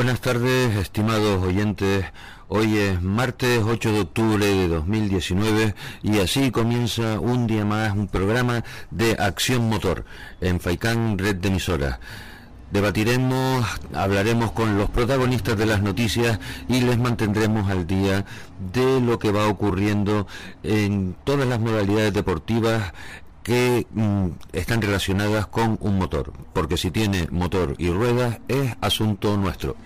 Buenas tardes, estimados oyentes. Hoy es martes 8 de octubre de 2019 y así comienza un día más un programa de Acción Motor en Faicán Red de Emisoras. Debatiremos, hablaremos con los protagonistas de las noticias y les mantendremos al día de lo que va ocurriendo en todas las modalidades deportivas que mm, están relacionadas con un motor, porque si tiene motor y ruedas es asunto nuestro.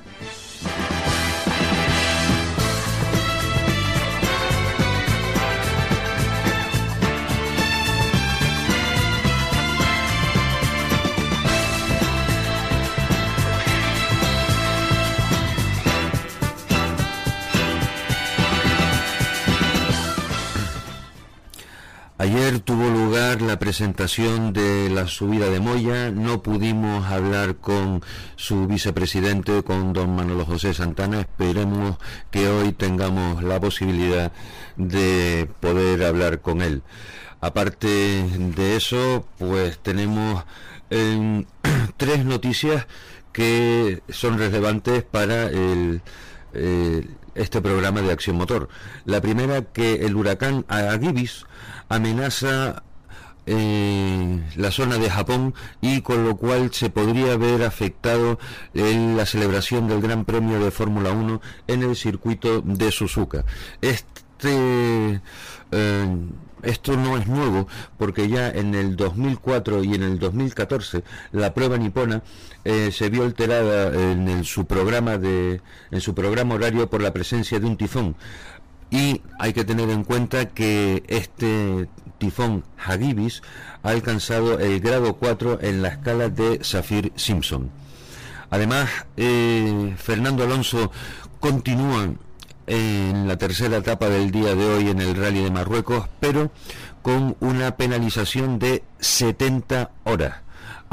Ayer tuvo lugar la presentación de la subida de Moya, no pudimos hablar con su vicepresidente, con don Manolo José Santana, esperemos que hoy tengamos la posibilidad de poder hablar con él. Aparte de eso, pues tenemos em, tres noticias que son relevantes para el, este programa de Acción Motor. La primera, que el huracán Agibis amenaza eh, la zona de Japón y con lo cual se podría haber afectado en la celebración del Gran Premio de Fórmula 1 en el circuito de Suzuka. Este eh, esto no es nuevo porque ya en el 2004 y en el 2014 la prueba nipona eh, se vio alterada en su programa de en su programa horario por la presencia de un tifón y hay que tener en cuenta que este tifón Hagibis ha alcanzado el grado 4 en la escala de Saffir Simpson. Además, eh, Fernando Alonso continúa en la tercera etapa del día de hoy en el Rally de Marruecos, pero con una penalización de 70 horas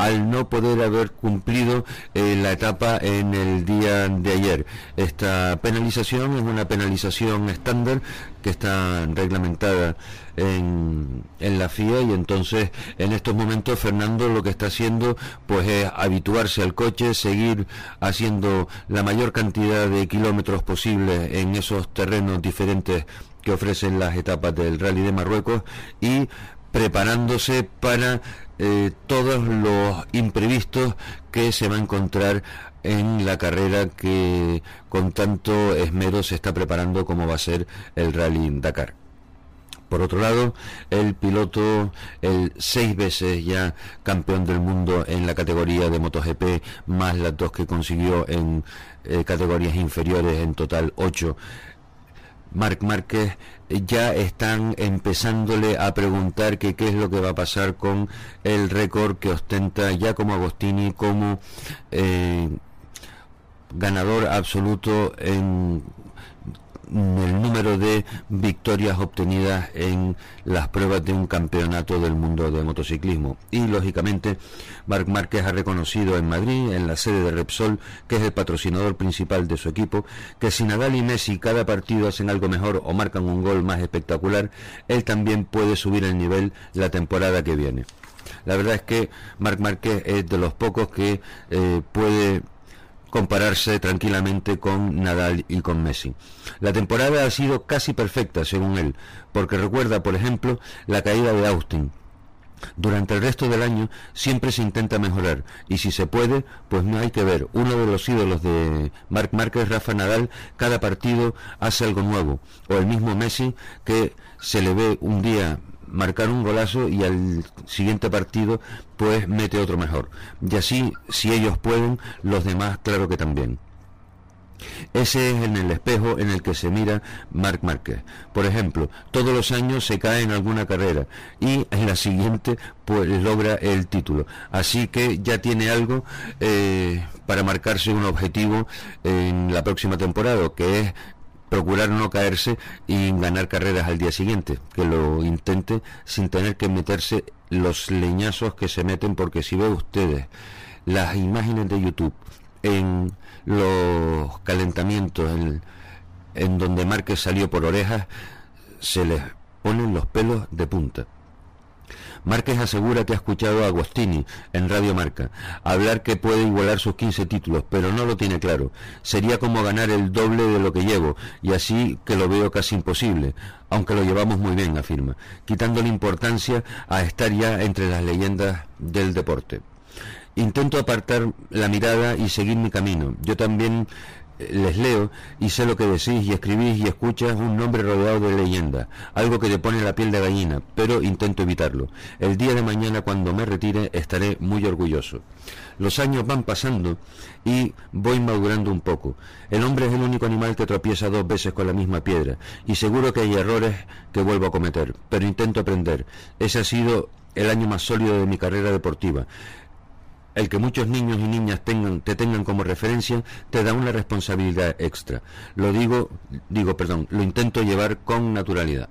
al no poder haber cumplido eh, la etapa en el día de ayer. Esta penalización es una penalización estándar que está reglamentada en, en, la FIA y entonces en estos momentos Fernando lo que está haciendo pues es habituarse al coche, seguir haciendo la mayor cantidad de kilómetros posibles en esos terrenos diferentes que ofrecen las etapas del Rally de Marruecos y preparándose para eh, todos los imprevistos que se va a encontrar en la carrera que con tanto esmero se está preparando como va a ser el Rally Dakar. Por otro lado, el piloto, el seis veces ya campeón del mundo en la categoría de MotoGP, más las dos que consiguió en eh, categorías inferiores, en total ocho, Marc Márquez ya están empezándole a preguntar que qué es lo que va a pasar con el récord que ostenta ya como Agostini como eh, ganador absoluto en el número de victorias obtenidas en las pruebas de un campeonato del mundo de motociclismo. Y lógicamente, Marc Márquez ha reconocido en Madrid, en la sede de Repsol, que es el patrocinador principal de su equipo, que si Nadal y Messi cada partido hacen algo mejor o marcan un gol más espectacular, él también puede subir el nivel la temporada que viene. La verdad es que Marc Márquez es de los pocos que eh, puede compararse tranquilamente con Nadal y con Messi. La temporada ha sido casi perfecta, según él, porque recuerda, por ejemplo, la caída de Austin. Durante el resto del año siempre se intenta mejorar y si se puede, pues no hay que ver. Uno de los ídolos de Marc Márquez, Rafa Nadal, cada partido hace algo nuevo. O el mismo Messi que se le ve un día marcar un golazo y al siguiente partido pues mete otro mejor. Y así, si ellos pueden, los demás claro que también. Ese es en el espejo en el que se mira Marc Márquez. Por ejemplo, todos los años se cae en alguna carrera y en la siguiente pues logra el título. Así que ya tiene algo eh, para marcarse un objetivo en la próxima temporada, que es procurar no caerse y ganar carreras al día siguiente, que lo intente sin tener que meterse los leñazos que se meten, porque si ve ustedes las imágenes de YouTube en los calentamientos, en, en donde Márquez salió por orejas, se les ponen los pelos de punta. Márquez asegura que ha escuchado a Agostini en Radio Marca hablar que puede igualar sus 15 títulos, pero no lo tiene claro. Sería como ganar el doble de lo que llevo, y así que lo veo casi imposible, aunque lo llevamos muy bien, afirma, quitándole importancia a estar ya entre las leyendas del deporte. Intento apartar la mirada y seguir mi camino. Yo también les leo y sé lo que decís y escribís y escuchas un nombre rodeado de leyenda, algo que te pone la piel de gallina, pero intento evitarlo. El día de mañana cuando me retire estaré muy orgulloso. Los años van pasando y voy madurando un poco. El hombre es el único animal que tropieza dos veces con la misma piedra y seguro que hay errores que vuelvo a cometer, pero intento aprender. Ese ha sido el año más sólido de mi carrera deportiva el que muchos niños y niñas tengan, te tengan como referencia te da una responsabilidad extra. Lo digo, digo, perdón, lo intento llevar con naturalidad.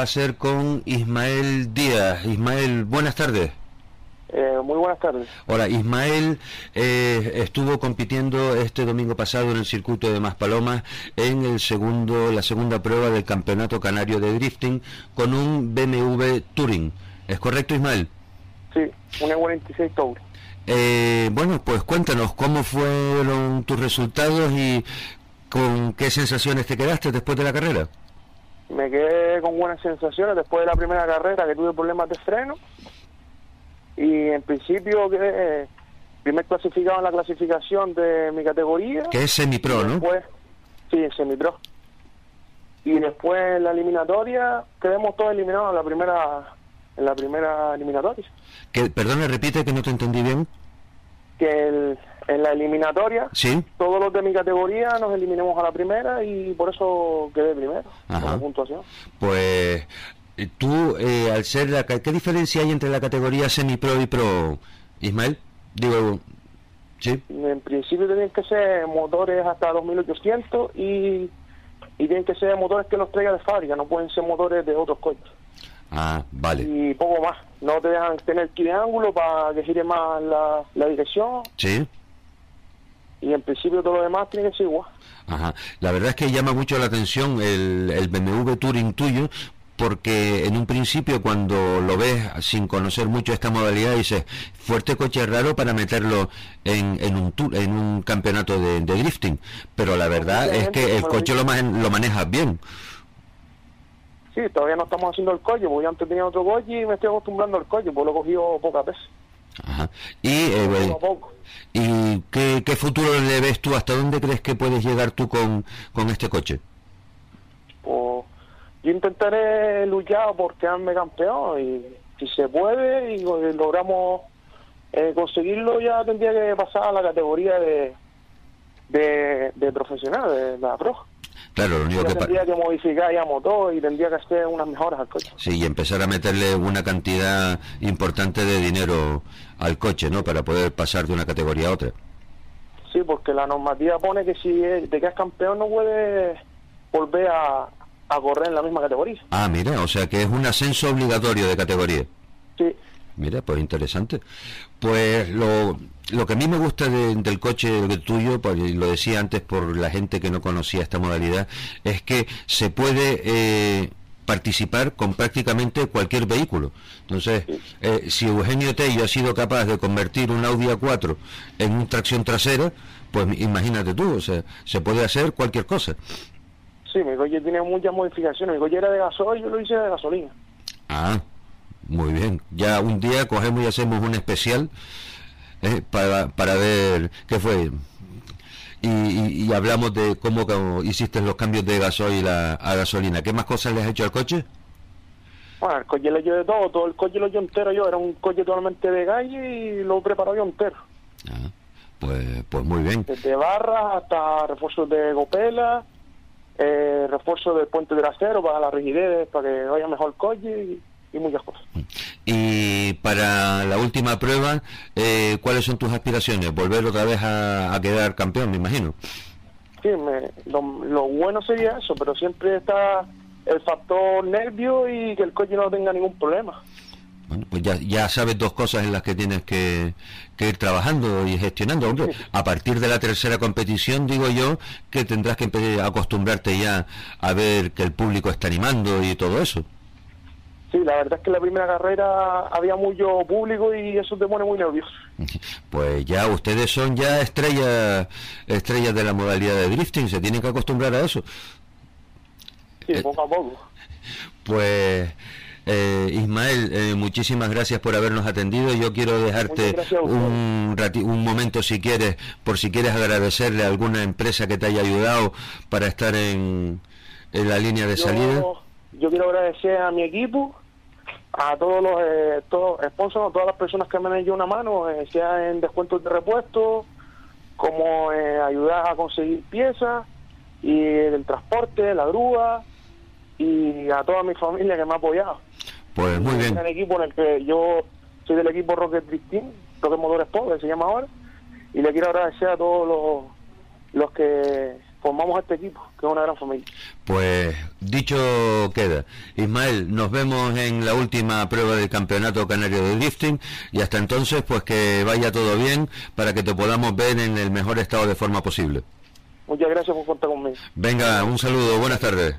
Va a ser con Ismael Díaz. Ismael, buenas tardes. Eh, muy buenas tardes. Hola, Ismael eh, estuvo compitiendo este domingo pasado en el circuito de Maspalomas en el segundo, la segunda prueba del Campeonato Canario de Drifting con un BMW Touring. ¿Es correcto, Ismael? Sí, un E46 Touring. Eh, bueno, pues cuéntanos cómo fueron tus resultados y con qué sensaciones te quedaste después de la carrera me quedé con buenas sensaciones después de la primera carrera que tuve problemas de freno. Y en principio quedé primer clasificado en la clasificación de mi categoría. Que es semipro ¿no? sí semipro. Y después en la eliminatoria quedamos todos eliminados en la primera en la primera eliminatoria. Que perdón repite que no te entendí bien que el, en la eliminatoria, ¿Sí? todos los de mi categoría nos eliminamos a la primera y por eso quedé primero Ajá. puntuación. Pues eh, tú, eh, al ser la... ¿Qué diferencia hay entre la categoría semi-pro y pro, Ismael? Digo, ¿sí? En principio tienen que ser motores hasta 2800 y, y tienen que ser motores que los traiga de fábrica, no pueden ser motores de otros coches. Ah, vale. Y poco más. No te dejan tener triángulo para que gire más la, la dirección. Sí y en principio todo lo demás tiene que ser igual. Ajá. La verdad es que llama mucho la atención el, el BMW Touring tuyo porque en un principio cuando lo ves sin conocer mucho esta modalidad dices fuerte coche raro para meterlo en, en un tour, en un campeonato de, drifting pero la verdad es que el coche lo, lo manejas bien sí todavía no estamos haciendo el coche porque antes tenía otro coche y me estoy acostumbrando al coche pues lo he cogido pocas veces Ajá. y eh, ¿Y qué, qué, futuro le ves tú? ¿Hasta dónde crees que puedes llegar tú con, con este coche? Pues yo intentaré luchar por quedarme campeón y si se puede y logramos eh, conseguirlo ya tendría que pasar a la categoría de, de, profesional, de la pro. Claro, lo único que tendría que modificar ya motor y tendría que hacer unas mejoras al coche. Sí, y empezar a meterle una cantidad importante de dinero al coche, ¿no? Para poder pasar de una categoría a otra. Sí, porque la normativa pone que si te quedas campeón no puedes volver a, a correr en la misma categoría. Ah, mira, o sea que es un ascenso obligatorio de categoría. Sí. Mira, pues interesante. Pues lo, lo que a mí me gusta del coche tuyo, pues, lo decía antes por la gente que no conocía esta modalidad, es que se puede eh, participar con prácticamente cualquier vehículo. Entonces, eh, si Eugenio Tello ha sido capaz de convertir un Audi A4 en un tracción trasera, pues imagínate tú, o sea, se puede hacer cualquier cosa. Sí, mi coche tiene muchas modificaciones. Mi coche era de gasoil, yo lo hice de gasolina. Ah, muy bien. Ya un día cogemos y hacemos un especial eh, para, para ver qué fue. Y, hablamos de cómo, hiciste los cambios de gasoil a, gasolina. ¿Qué más cosas le has hecho al coche? Bueno, el coche le hecho de todo. Todo el coche lo hecho entero yo. Era un coche totalmente de calle y lo preparado yo entero. Ah, pues, pues muy bien. Desde barras hasta refuerzos de gopela eh, refuerzo del puente trasero para la rigidez, para que vaya mejor el coche y, muchas cosas. Y para la última prueba, eh, ¿cuáles son tus aspiraciones? ¿Volver otra vez a, quedar campeón, me imagino? Sí, lo, bueno sería eso, pero siempre está el factor nervio y que el coche no tenga ningún problema. Bueno, pues ya, ya sabes dos cosas en las que tienes que, ir trabajando y gestionando. Hombre, a partir de la tercera competición, digo yo, que tendrás que acostumbrarte ya a ver que el público está animando y todo eso. Sí, la verdad es que en la primera carrera había mucho público y eso te pone muy nervioso. Pues ya ustedes son ya estrellas estrellas de la modalidad de drifting, se tienen que acostumbrar a eso. Sí, poco a poco. Pues eh, Ismael, eh, muchísimas gracias por habernos atendido. Yo quiero dejarte un, un momento, si quieres, por si quieres agradecerle a alguna empresa que te haya ayudado para estar en, en la línea de salida. Yo quiero agradecer a mi equipo, a todos los eh, todos sponsors, a todas las personas que me han hecho una mano, eh, sea en descuentos de repuesto, como eh, ayudar a conseguir piezas y el transporte, la grúa y a toda mi familia que me ha apoyado. Pues muy bien. el equipo en el que yo soy del equipo Rocket Drifting, Rocket Motores Sport, se llama ahora, y le quiero agradecer a todos los, los que formamos este equipo, que es una gran familia. Pues dicho queda. Ismael, nos vemos en la última prueba del Campeonato Canario de Drifting y hasta entonces, pues que vaya todo bien para que te podamos ver en el mejor estado de forma posible. Muchas gracias por contar conmigo. Venga, un saludo, buenas tardes.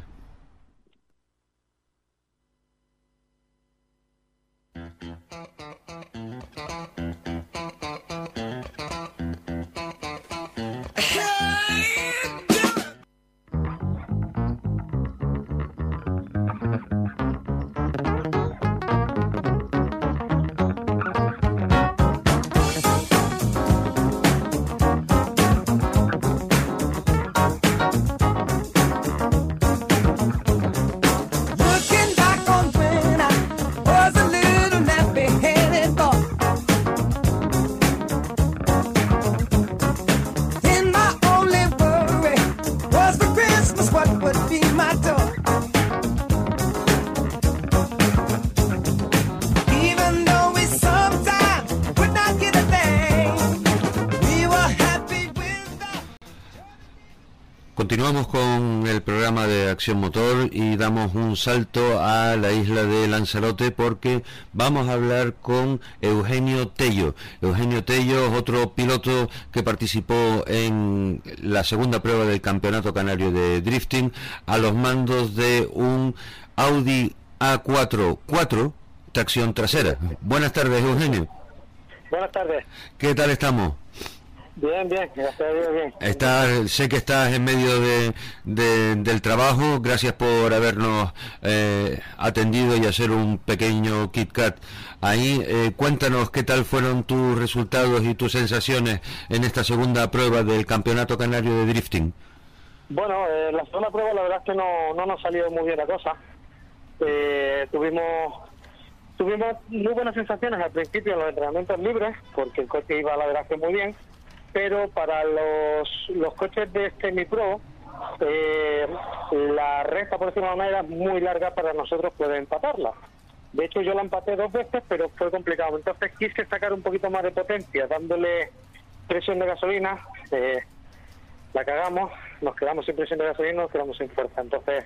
Continuamos con el programa de Acción Motor y damos un salto a la isla de Lanzarote porque vamos a hablar con Eugenio Tello. Eugenio Tello es otro piloto que participó en la segunda prueba del Campeonato Canario de Drifting a los mandos de un Audi A4 4 tracción trasera. Buenas tardes, Eugenio. Buenas tardes. ¿Qué tal estamos? Bien, bien, gracias bien. Está, sé que estás en medio de, del trabajo, gracias por habernos eh, atendido y hacer un pequeño Kit Kat ahí. Eh, cuéntanos qué tal fueron tus resultados y tus sensaciones en esta segunda prueba del Campeonato Canario de Drifting. Bueno, eh, la segunda prueba la verdad es que no, no nos salió muy bien la cosa. tuvimos tuvimos muy buenas sensaciones al principio en los entrenamientos libres, porque el coche iba la verdad que muy bien pero para los, los coches de semi-pro, eh, la recta, por decirlo de una manera, es muy larga para nosotros poder empatarla. De hecho, yo la empaté dos veces, pero fue complicado. Entonces quise sacar un poquito más de potencia, dándole presión de gasolina. Eh, la cagamos, nos quedamos sin presión de gasolina, nos quedamos sin fuerza. Entonces,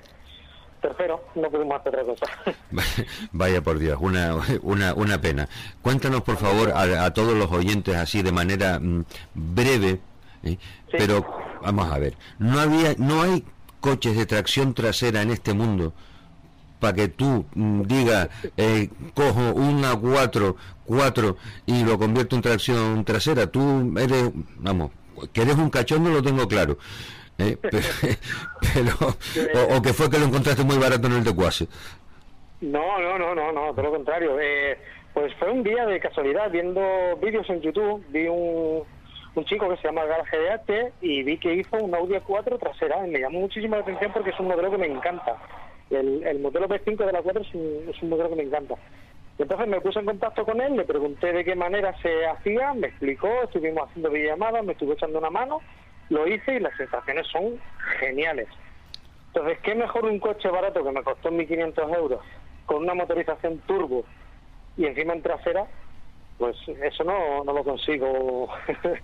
tercero, no pudimos hacer otra cosa. Vaya por Dios, una, una, una pena. Cuéntanos, por favor, a, todos los oyentes, así de manera mm, breve, ¿eh? pero vamos a ver, no había, no hay coches de tracción trasera en este mundo para que tú mm, digas, eh, cojo una 4, 4 y lo convierto en tracción trasera. Tú eres, vamos, que eres un cachón no lo tengo claro. ¿Eh? pero, o, que fue que lo encontraste muy barato en el Tecuase. No, no, no, no, no, todo lo contrario. Eh, pues fue un día de casualidad viendo vídeos en YouTube, vi un, un chico que se llama Garaje de Arte y vi que hizo un Audi 4 trasera y me llamó muchísimo la atención porque es un modelo que me encanta. El, el modelo P5 de la 4 es un, es un modelo que me encanta. Entonces me puse en contacto con él, le pregunté de qué manera se hacía, me explicó, estuvimos haciendo videollamadas, me estuvo echando una mano lo hice y las sensaciones son geniales. Entonces, ¿qué mejor un coche barato que me costó 1.500 euros con una motorización turbo y encima en trasera? Pues eso no, no lo consigo,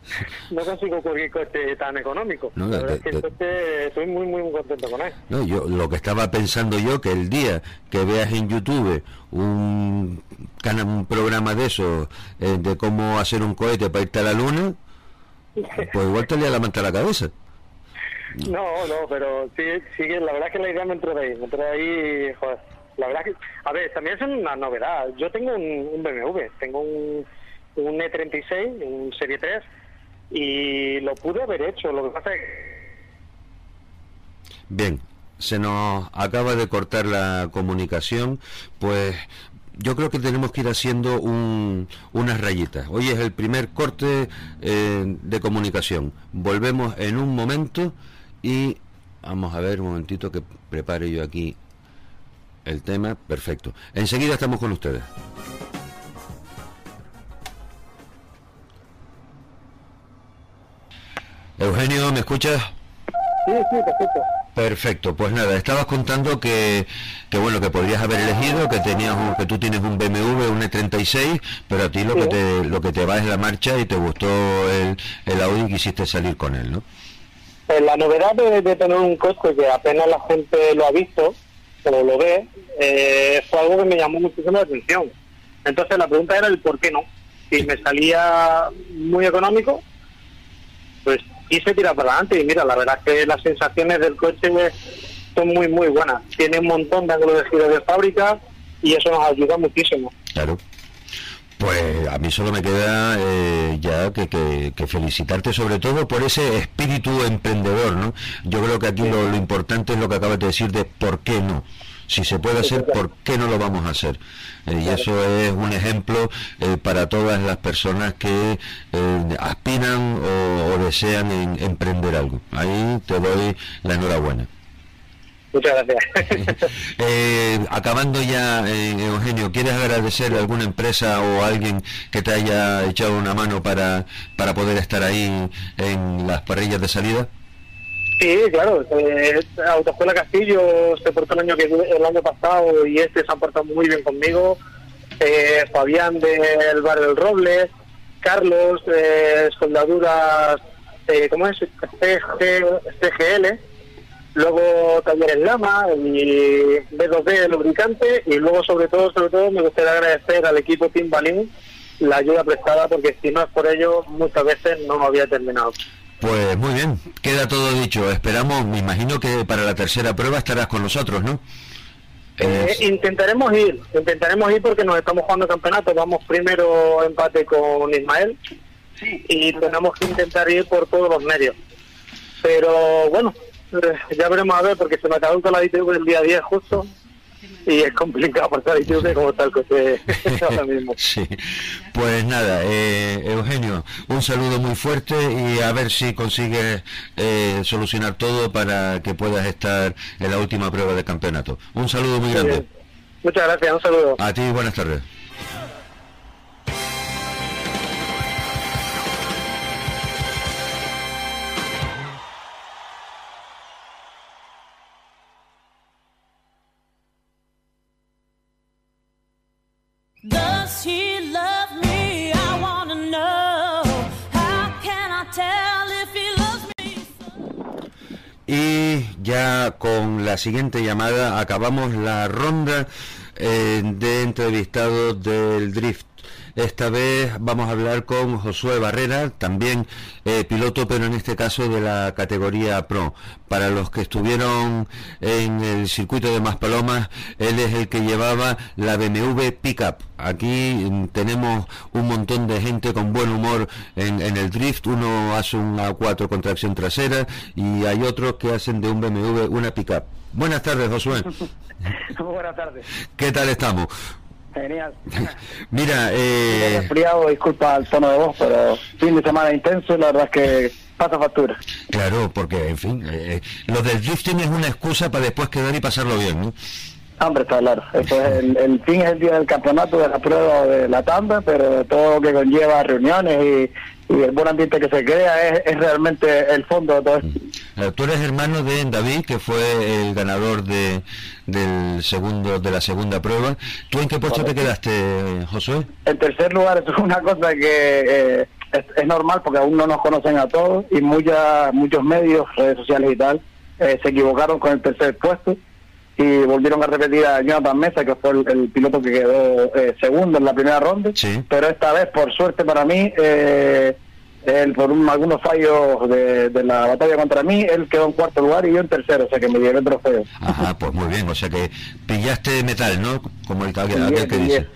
no consigo cualquier coche tan económico. No, estoy muy, muy, contento con él. No, yo lo que estaba pensando yo, que el día que veas en YouTube un, un programa de eso, eh, de cómo hacer un cohete para irte a la luna, pues igual te la manta a la cabeza. No, no, pero sí, sigue, la verdad que la idea me entró de ahí, me entró de ahí, joder. La verdad que, a ver, también es una novedad. Yo tengo un, BMW, tengo un, un E36, un Serie 3, y lo pude haber hecho. Lo que pasa es Bien, se nos acaba de cortar la comunicación, pues yo creo que tenemos que ir haciendo unas rayitas. Hoy es el primer corte eh, de comunicación. Volvemos en un momento y vamos a ver un momentito que prepare yo aquí el tema. Perfecto. Enseguida estamos con ustedes. Eugenio, ¿me escuchas? Sí, sí, perfecto. Perfecto, pues nada, estabas contando que, que bueno, que podrías haber elegido, que tenías que tú tienes un BMW, un E36, pero a ti lo que te lo que te va es la marcha y te gustó el, el Audi y quisiste salir con él, ¿no? Pues la novedad de, tener un coche que apenas la gente lo ha visto o lo ve, eh, fue algo que me llamó muchísimo la atención. Entonces la pregunta era el por qué no. Si me salía muy económico, pues se tira para adelante y mira, la verdad es que las sensaciones del coche son muy, muy buenas. Tiene un montón de ángulos de giro de fábrica y eso nos ayuda muchísimo. Claro. Pues a mí solo me queda eh, ya que, felicitarte sobre todo por ese espíritu emprendedor, ¿no? Yo creo que aquí lo, lo importante es lo que acabas de decir de por qué no si se puede hacer, ¿por qué no lo vamos a hacer? Eh, y eso es un ejemplo eh, para todas las personas que aspiran o, desean emprender algo. Ahí te doy la enhorabuena. Muchas gracias. acabando ya, Eugenio, ¿quieres agradecer a alguna empresa o a alguien que te haya echado una mano para, para poder estar ahí en las parrillas de salida? Sí, claro. Eh, Autoescuela Castillo se portó el año, que, el año pasado y este se han portado muy bien conmigo. Eh, Fabián del Bar del Roble, Carlos, de Soldaduras, eh, ¿cómo es? CGL. Luego talleres Lama y B2B lubricante y luego sobre todo, sobre todo me gustaría agradecer al equipo Team Balín la ayuda prestada porque si no es por ello muchas veces no había terminado. Pues muy bien, queda todo dicho. Esperamos, me imagino que para la tercera prueba estarás con nosotros, ¿no? Eh, intentaremos ir, intentaremos ir porque nos estamos jugando campeonato. Vamos primero empate con Ismael y tenemos que intentar ir por todos los medios. Pero bueno, eh, ya veremos a ver porque se me con la ITV el día 10 justo y es complicado pasar ITV como tal que ahora mismo. Sí. Pues nada, eh, Eugenio, un saludo muy fuerte y a ver si consigues eh, solucionar todo para que puedas estar en la última prueba de campeonato. Un saludo muy grande. Muchas gracias, un saludo. A ti, buenas tardes. Y ya con la siguiente llamada acabamos la ronda eh, de entrevistados del Drift esta vez vamos a hablar con Josué Barrera, también eh, piloto, pero en este caso de la categoría Pro. Para los que estuvieron en el circuito de Maspalomas, él es el que llevaba la BMW Pickup. Aquí mm, tenemos un montón de gente con buen humor en, el drift. Uno hace un A4 con tracción trasera y hay otros que hacen de un BMW una Pickup. Buenas tardes, Josué. Buenas tardes. ¿Qué tal estamos? Genial. Mira, eh... disculpa el tono de voz, pero fin de semana intenso, la verdad es que pasa factura. Claro, porque, en fin, eh, lo del drifting es una excusa para después quedar y pasarlo bien, ¿no? Hombre, está claro. el, fin es el día del campeonato, de la prueba de la tanda, pero todo lo que conlleva reuniones y, el buen ambiente que se crea es, realmente el fondo de todo esto. Eh, tú eres hermano de David, que fue el ganador de, del segundo de la segunda prueba. ¿Tú en qué puesto te quedaste, Josué? En tercer lugar, es una cosa que eh, es, normal porque aún no nos conocen a todos y muchas muchos medios, redes sociales y tal, eh, se equivocaron con el tercer puesto y volvieron a repetir a Jonathan Mesa, que fue el, piloto que quedó eh, segundo en la primera ronda. Pero esta vez, por suerte para mí, eh, él, por algunos fallos de, la batalla contra mí, él quedó en cuarto lugar y yo en tercero, o sea que me llevé el trofeo. Ajá, pues muy bien, o sea que pillaste metal, ¿no? Como el aquel que dice.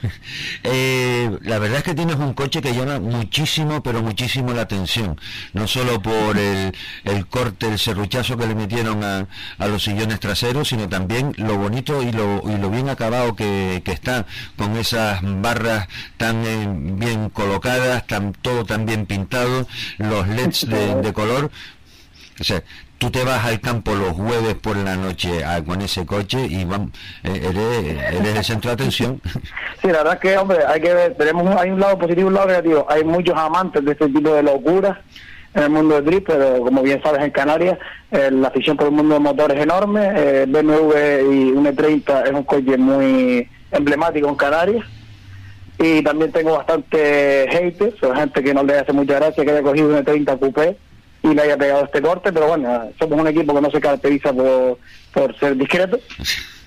Eh, la verdad es que tienes un coche que llama muchísimo, pero muchísimo la atención, no solo por el, el corte, el serruchazo que le metieron a, a, los sillones traseros, sino también lo bonito y lo, y lo bien acabado que, que está, con esas barras tan eh, bien colocadas, tan, todo tan bien pintado los LEDs de, color. O sea, tú te vas al campo los jueves por la noche con ese coche y van, eh, eres, eres, el centro de atención. Sí, la verdad es que, hombre, hay que ver, tenemos hay un lado positivo y un lado negativo. Hay muchos amantes de este tipo de locuras en el mundo del drift, pero como bien sabes en Canarias, eh, la afición por el mundo de motores es enorme. Eh, BMW y un E30 es un coche muy emblemático en Canarias y también tengo bastante haters, o gente que no le hace mucha gracia que haya cogido un 30 coupé y le haya pegado este corte, pero bueno, somos un equipo que no se caracteriza por, por ser discreto.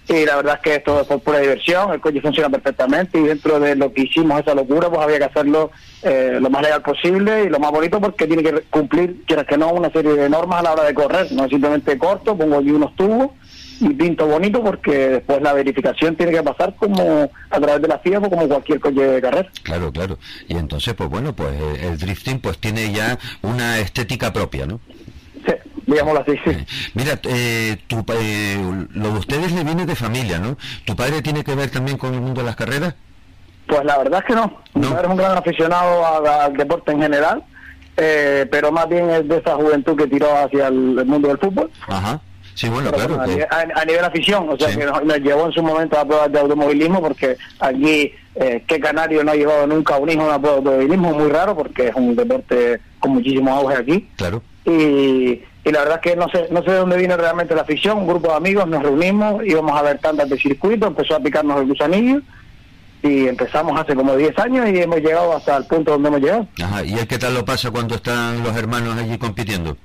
Y la verdad es que esto es por pura diversión, el coche funciona perfectamente y dentro de lo que hicimos esa locura, pues había que hacerlo eh, lo más legal posible y lo más bonito porque tiene que cumplir, quieras que no, una serie de normas a la hora de correr, no simplemente corto, pongo aquí unos tubos y pinto bonito porque después la verificación tiene que pasar como a través de la FIA o como cualquier coche de carrera. Claro, claro. Y entonces, pues bueno, pues eh, el drifting pues tiene ya una estética propia, ¿no? Sí, digámoslo así, sí. Mira, eh, tu, eh, lo de ustedes le viene de familia, ¿no? ¿Tu padre tiene que ver también con el mundo de las carreras? Pues la verdad es que no. Mi padre es un gran aficionado al deporte en general, pero más bien es de esa juventud que tiró hacia el mundo del fútbol. Ajá Sí, bueno, claro. A, nivel afición, o sea, que nos, llevó en su momento a pruebas de automovilismo porque aquí, eh, ¿qué canario no ha llevado nunca un hijo a una prueba de automovilismo? Muy raro porque es un deporte con muchísimo auge aquí. Claro. Y, y la verdad es que no sé, no sé de dónde viene realmente la afición. Un grupo de amigos nos reunimos, íbamos a ver tantas de circuito, empezó a picarnos el gusanillo y empezamos hace como 10 años y hemos llegado hasta el punto donde hemos llegado. Ajá, ¿y qué tal lo pasa cuando están los hermanos allí compitiendo?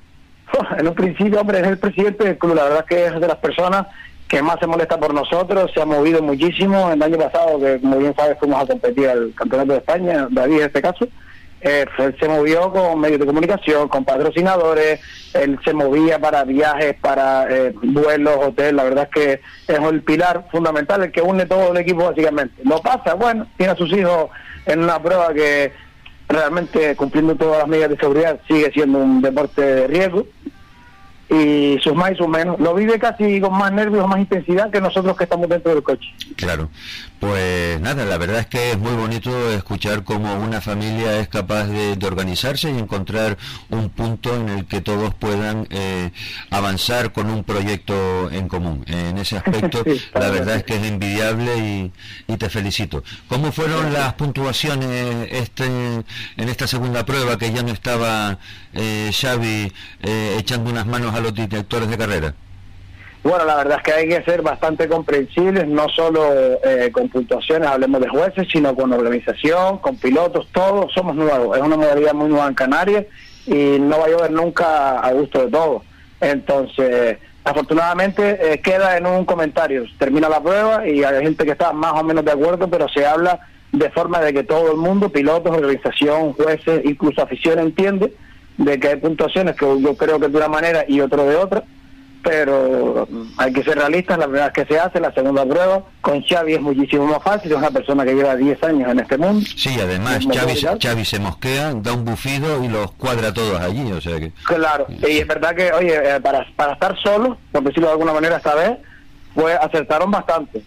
En un principio, hombre, es el presidente del club. La verdad que es de las personas que más se molesta por nosotros. Se ha movido muchísimo. El año pasado, que como bien sabes, fuimos a competir al Campeonato de España, David en este caso. Eh, él se movió con medios de comunicación, con patrocinadores, él se movía para viajes, para eh, vuelos, hotel, la verdad es que es el pilar fundamental, el que une todo el equipo básicamente. Lo pasa, bueno, tiene a sus hijos en una prueba que realmente cumpliendo todas las medidas de seguridad sigue siendo un deporte de riesgo y sus más y sus menos. Lo vive casi con más nervios, más intensidad que nosotros que estamos dentro del coche. Claro, pues nada, la verdad es que es muy bonito escuchar cómo una familia es capaz de, organizarse y encontrar un punto en el que todos puedan eh, avanzar con un proyecto en común. En ese aspecto, la verdad es que es envidiable y, te felicito. ¿Cómo fueron las puntuaciones este, en esta segunda prueba que ya no estaba eh, Xavi eh, echando unas manos a los directores de carrera? Bueno, la verdad es que hay que ser bastante comprensibles, no solo eh, con puntuaciones, hablemos de jueces, sino con organización, con pilotos, todos somos nuevos. Es una modalidad muy nueva en Canarias y no va a llover nunca a gusto de todos. Entonces, afortunadamente eh, queda en un comentario. Termina la prueba y hay gente que está más o menos de acuerdo, pero se habla de forma de que todo el mundo, pilotos, organización, jueces, incluso afición, entiende de que hay puntuaciones que yo creo que de una manera y otro de otra pero hay que ser realistas, la primera vez que se hace, la segunda prueba, con Xavi es muchísimo más fácil, es una persona que lleva 10 años en este mundo. Sí, además Xavi, se mosquea, da un bufido y los cuadra todos allí, o sea que... Claro, y es verdad que, oye, eh, para, para estar solos, por decirlo de alguna manera esta vez, pues acertaron bastante,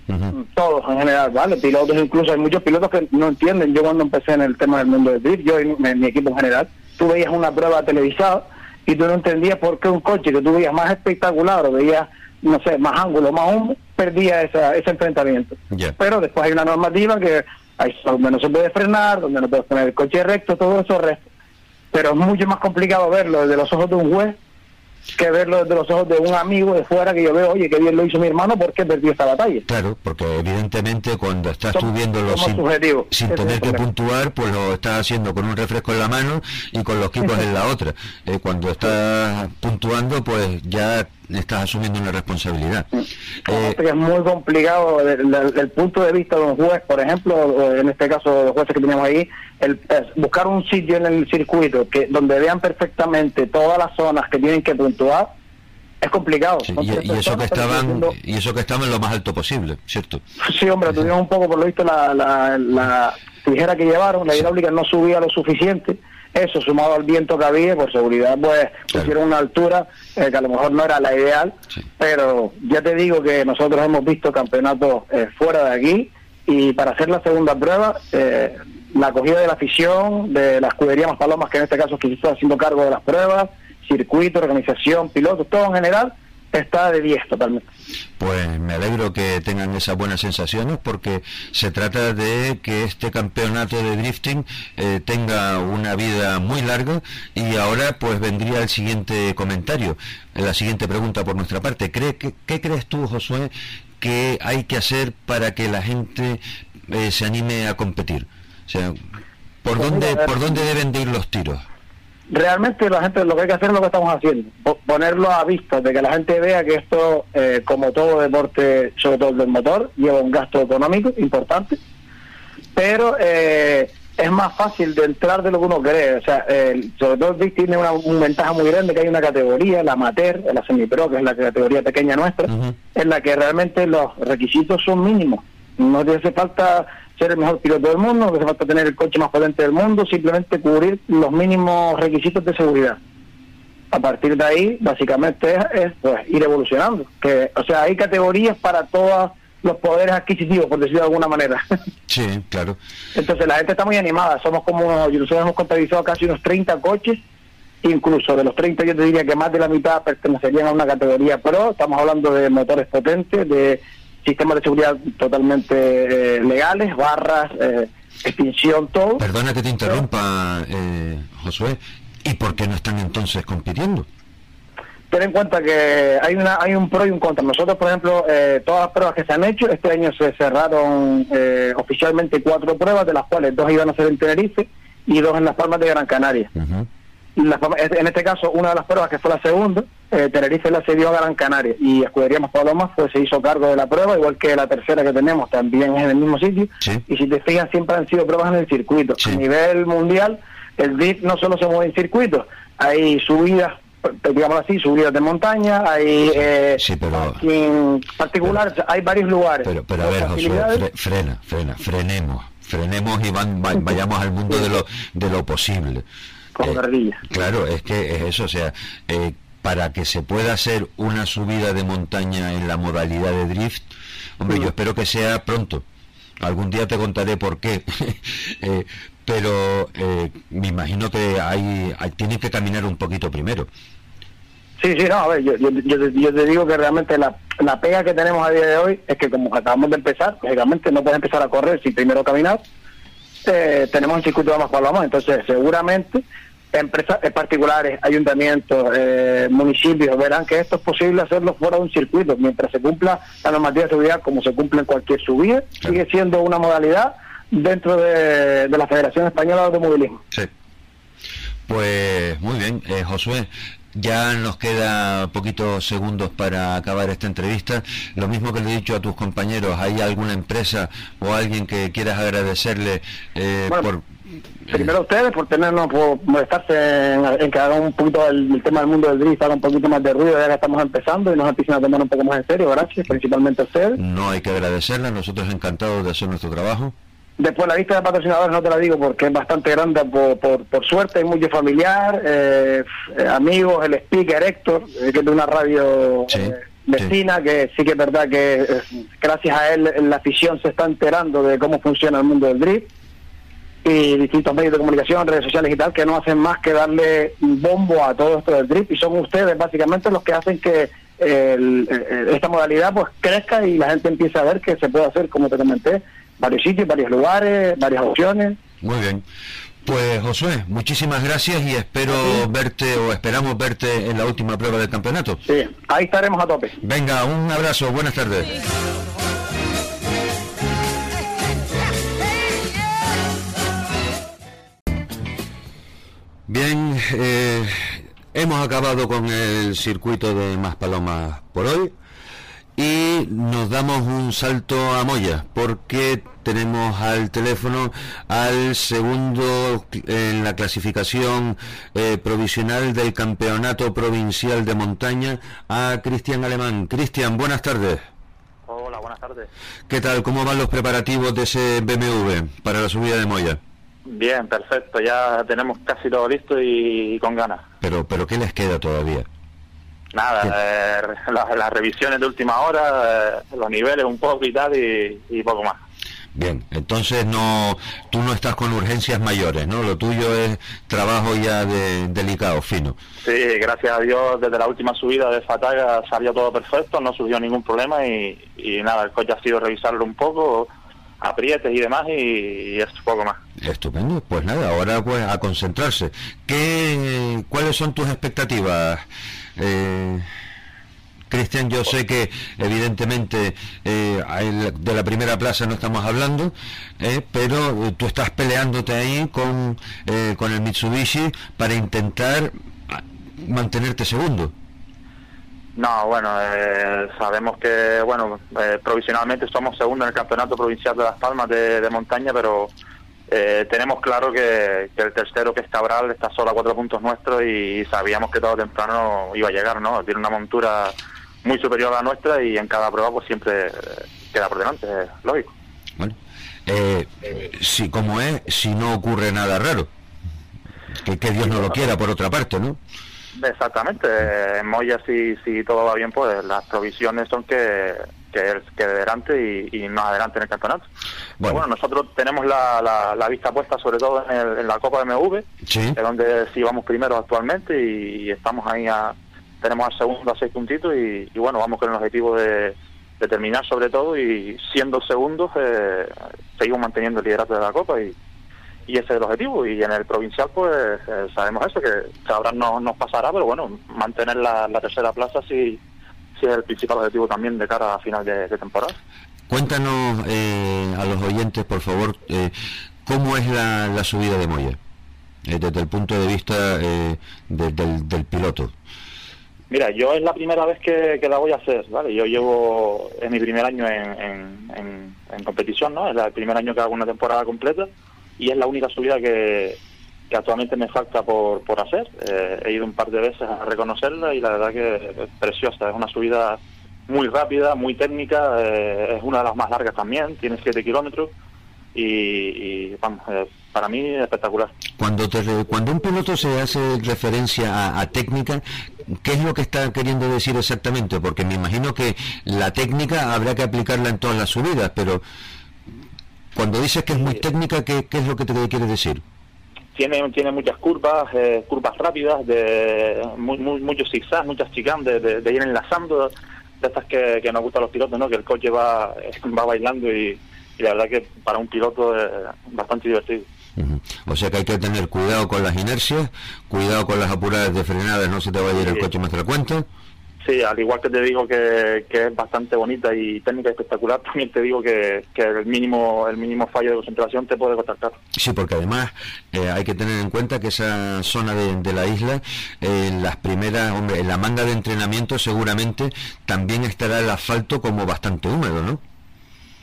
todos en general, ¿vale? Pilotos incluso, hay muchos pilotos que no entienden, yo cuando empecé en el tema del mundo del drift, yo y mi equipo en general, tú veías una prueba televisada, y tú no entendías por qué un coche que tú veías más espectacular o veías, no sé, más ángulo, más humo, perdía esa, ese enfrentamiento. Pero después hay una normativa que hay donde no se puede frenar, donde no puedes poner el coche recto, todo eso resto. Pero es mucho más complicado verlo desde los ojos de un juez que verlo desde los ojos de un amigo de fuera que yo veo, oye, qué bien lo hizo mi hermano, ¿por qué perdió esta batalla? Claro, porque evidentemente cuando estás tú viéndolo sin, sin tener que puntuar, pues lo estás haciendo con un refresco en la mano y con los equipos en la otra. Eh, cuando estás puntuando, pues ya estás asumiendo una responsabilidad. Eh, es muy complicado desde el punto de vista de un juez, por ejemplo, en este caso los jueces que tenemos ahí, el, buscar un sitio en el circuito que donde vean perfectamente todas las zonas que tienen que puntuar es complicado. y, eso que estaban y eso que estaban lo más alto posible, ¿cierto? Sí, hombre, tuvieron un poco por lo visto la, la, la tijera que llevaron, la hidráulica no subía lo suficiente eso sumado al viento que había, por seguridad, pues pusieron una altura eh, que a lo mejor no era la ideal, pero ya te digo que nosotros hemos visto campeonatos eh, fuera de aquí y para hacer la segunda prueba, eh, la acogida de la afición, de la escudería Más Palomas, que en este caso que está haciendo cargo de las pruebas, circuito, organización, pilotos, todo en general, está de 10 totalmente. Pues me alegro que tengan esas buenas sensaciones porque se trata de que este campeonato de drifting eh, tenga una vida muy larga y ahora pues vendría el siguiente comentario, la siguiente pregunta por nuestra parte. ¿Cree, que, ¿Qué crees tú, Josué, que hay que hacer para que la gente eh, se anime a competir? O sea, ¿por, pues dónde, ¿por dónde deben de ir los tiros? Realmente la gente lo que hay que hacer es lo que estamos haciendo, ponerlo a vista, de que la gente vea que esto, eh, como todo deporte, sobre todo el del motor, lleva un gasto económico importante, pero eh, es más fácil de entrar de lo que uno cree, o sea, sobre todo el tiene una, ventaja muy grande que hay una categoría, la amateur, la semipro, que es la categoría pequeña nuestra, en la que realmente los requisitos son mínimos, no te hace falta ser el mejor piloto del mundo, que se falta tener el coche más potente del mundo, simplemente cubrir los mínimos requisitos de seguridad. A partir de ahí, básicamente es, pues, ir evolucionando. Que, o sea, hay categorías para todos los poderes adquisitivos, por decirlo de alguna manera. Sí, claro. Entonces la gente está muy animada. Somos como nosotros hemos contabilizado casi unos 30 coches, incluso de los 30 yo te diría que más de la mitad pertenecerían a una categoría pro. Estamos hablando de motores potentes, de sistemas de seguridad totalmente eh, legales, barras, eh, extinción, todo. Perdona que te interrumpa, eh, Josué. ¿Y por qué no están entonces compitiendo? Ten en cuenta que hay una hay un pro y un contra. Nosotros, por ejemplo, eh, todas las pruebas que se han hecho, este año se cerraron oficialmente cuatro pruebas, de las cuales dos iban a ser en Tenerife y dos en las Palmas de Gran Canaria. En este caso, una de las pruebas que fue la segunda, eh, Tenerife la cedió a Gran Canaria y Escudería Más Palomas pues se hizo cargo de la prueba, igual que la tercera que tenemos también es en el mismo sitio. Y si te fijas, siempre han sido pruebas en el circuito. A nivel mundial, el drift no solo se mueve en circuito, hay subidas digamos así, subidas de montaña, hay eh, en particular, hay varios lugares. Pero, pero a ver, Josué, frena, frena, frenemos, frenemos y van, vayamos al mundo de lo, de lo posible. Eh, claro, es que es eso, o sea, eh, para que se pueda hacer una subida de montaña en la modalidad de drift, hombre, yo mm. espero que sea pronto. Algún día te contaré por qué. eh, pero eh, me imagino que hay, hay, tienen que caminar un poquito primero. Sí, sí, no, a ver, yo, yo, yo, te digo que realmente la, la pega que tenemos a día de hoy es que como acabamos de empezar, lógicamente no puedes empezar a correr sin primero caminar, eh, tenemos un circuito de más entonces seguramente empresas particulares, ayuntamientos, eh, municipios verán que esto es posible hacerlo fuera de un circuito, mientras se cumpla la normativa de seguridad como se cumple en cualquier subida, sigue siendo una modalidad dentro de, la Federación Española de Automovilismo. Sí. Pues muy bien, eh, Josué. Ya nos queda poquitos segundos para acabar esta entrevista. Lo mismo que le he dicho a tus compañeros, ¿hay alguna empresa o alguien que quieras agradecerle eh, por, Primero a ustedes por tenernos, por molestarse en, que haga un poquito el, tema del mundo del drift, haga un poquito más de ruido ya que estamos empezando y nos empiecen a tomar un poco más en serio. Gracias, principalmente a ustedes. No hay que agradecerla, nosotros encantados de hacer nuestro trabajo. Después la lista de patrocinadores no te la digo porque es bastante grande por, por, suerte, hay mucho familiar, eh, eh, amigos, el speaker Héctor, eh, que es de una radio vecina, que sí que es verdad que gracias a él la afición se está enterando de cómo funciona el mundo del drift y distintos medios de comunicación, redes sociales y tal, que no hacen más que darle bombo a todo esto del drift y son ustedes básicamente los que hacen que esta modalidad pues crezca y la gente empiece a ver que se puede hacer, como te comenté, varios sitios, varios lugares, varias opciones. Muy bien. Pues Josué, muchísimas gracias y espero verte o esperamos verte en la última prueba del campeonato. Sí, ahí estaremos a tope. Venga, un abrazo, buenas tardes. Bien, eh, hemos acabado con el circuito de Maspalomas por hoy y nos damos un salto a Moya porque tenemos al teléfono al segundo en la clasificación eh, provisional del Campeonato Provincial de Montaña a Cristian Alemán. Cristian, buenas tardes. Hola, buenas tardes. ¿Qué tal? ¿Cómo van los preparativos de ese BMW para la subida de Moya? Bien, perfecto, ya tenemos casi todo listo y, con ganas. Pero, pero ¿qué les queda todavía? Nada, eh, las, revisiones de última hora, eh, los niveles un poco y tal y, poco más. Bien, entonces no, tú no estás con urgencias mayores, ¿no? Lo tuyo es trabajo ya de, delicado, fino. Sí, gracias a Dios, desde la última subida de Fataga salió todo perfecto, no surgió ningún problema y, y nada, el coche ha sido revisarlo un poco, aprietes y demás y, es poco más. Estupendo, pues nada, ahora pues a concentrarse. ¿Qué, ¿Cuáles son tus expectativas? Eh, Cristian, yo sé que evidentemente eh, de la primera plaza no estamos hablando, eh, pero tú estás peleándote ahí con, eh, con el Mitsubishi para intentar mantenerte segundo. No, bueno, eh, sabemos que, bueno, eh, provisionalmente somos segundo en el Campeonato Provincial de Las Palmas de, montaña, pero eh, tenemos claro que, el tercero, que es Cabral, está solo a cuatro puntos nuestros y sabíamos que todo temprano iba a llegar, ¿no? Tiene una montura muy superior a la nuestra y en cada prueba pues siempre queda por delante, lógico. Bueno, si como es, si no ocurre nada raro, que, que Dios no lo quiera por otra parte, ¿no? Exactamente, en Moya si, si todo va bien, pues las provisiones son que, que, que adelante y, más adelante en el campeonato. Bueno, nosotros tenemos la, la, vista puesta sobre todo en, la Copa MV, sí. donde sí vamos primero actualmente y, estamos ahí a, tenemos al segundo a seis puntitos y, bueno, vamos con el objetivo de, terminar sobre todo y siendo segundos eh, seguimos manteniendo el liderato de la Copa y y ese es el objetivo. Y en el provincial, pues eh, sabemos eso, que, ahora no nos pasará, pero bueno, mantener la, tercera plaza sí, sí, es el principal objetivo también de cara a final de, temporada. Cuéntanos eh, a los oyentes, por favor, eh, cómo es la, subida de Moya. desde el punto de vista del, piloto? Mira, yo es la primera vez que, la voy a hacer, ¿vale? Yo llevo, es mi primer año en, en, competición, ¿no? Es el primer año que hago una temporada completa y es la única subida que, actualmente me falta por, por hacer. Eh, he ido un par de veces a reconocerla y la verdad que es preciosa. Es una subida muy rápida, muy técnica, eh, es una de las más largas también, tiene 7 kilómetros y, vamos, eh, para mí es espectacular. Cuando, te, cuando un piloto se hace referencia a, técnica, ¿qué es lo que está queriendo decir exactamente? Porque me imagino que la técnica habrá que aplicarla en todas las subidas, pero cuando dices que es muy técnica, ¿qué, qué es lo que te quiere decir? tiene, tiene muchas curvas, eh, curvas rápidas, de muy, muy, muchos zigzags, muchas chicanes de, ir enlazando, de estas que, que nos gustan los pilotos, ¿no? que el coche va, va bailando y, la verdad que para un piloto es bastante divertido. O sea que hay que tener cuidado con las inercias, cuidado con las apuradas de frenadas, no se te vaya a ir el coche más de la cuenta. Sí, al igual que te digo que, que, es bastante bonita y técnica espectacular, también te digo que, que, el mínimo el mínimo fallo de concentración te puede costar caro. Sí, porque además eh, hay que tener en cuenta que esa zona de, de la isla, en eh, las primeras, hombre, en la manga de entrenamiento seguramente también estará el asfalto como bastante húmedo, ¿no?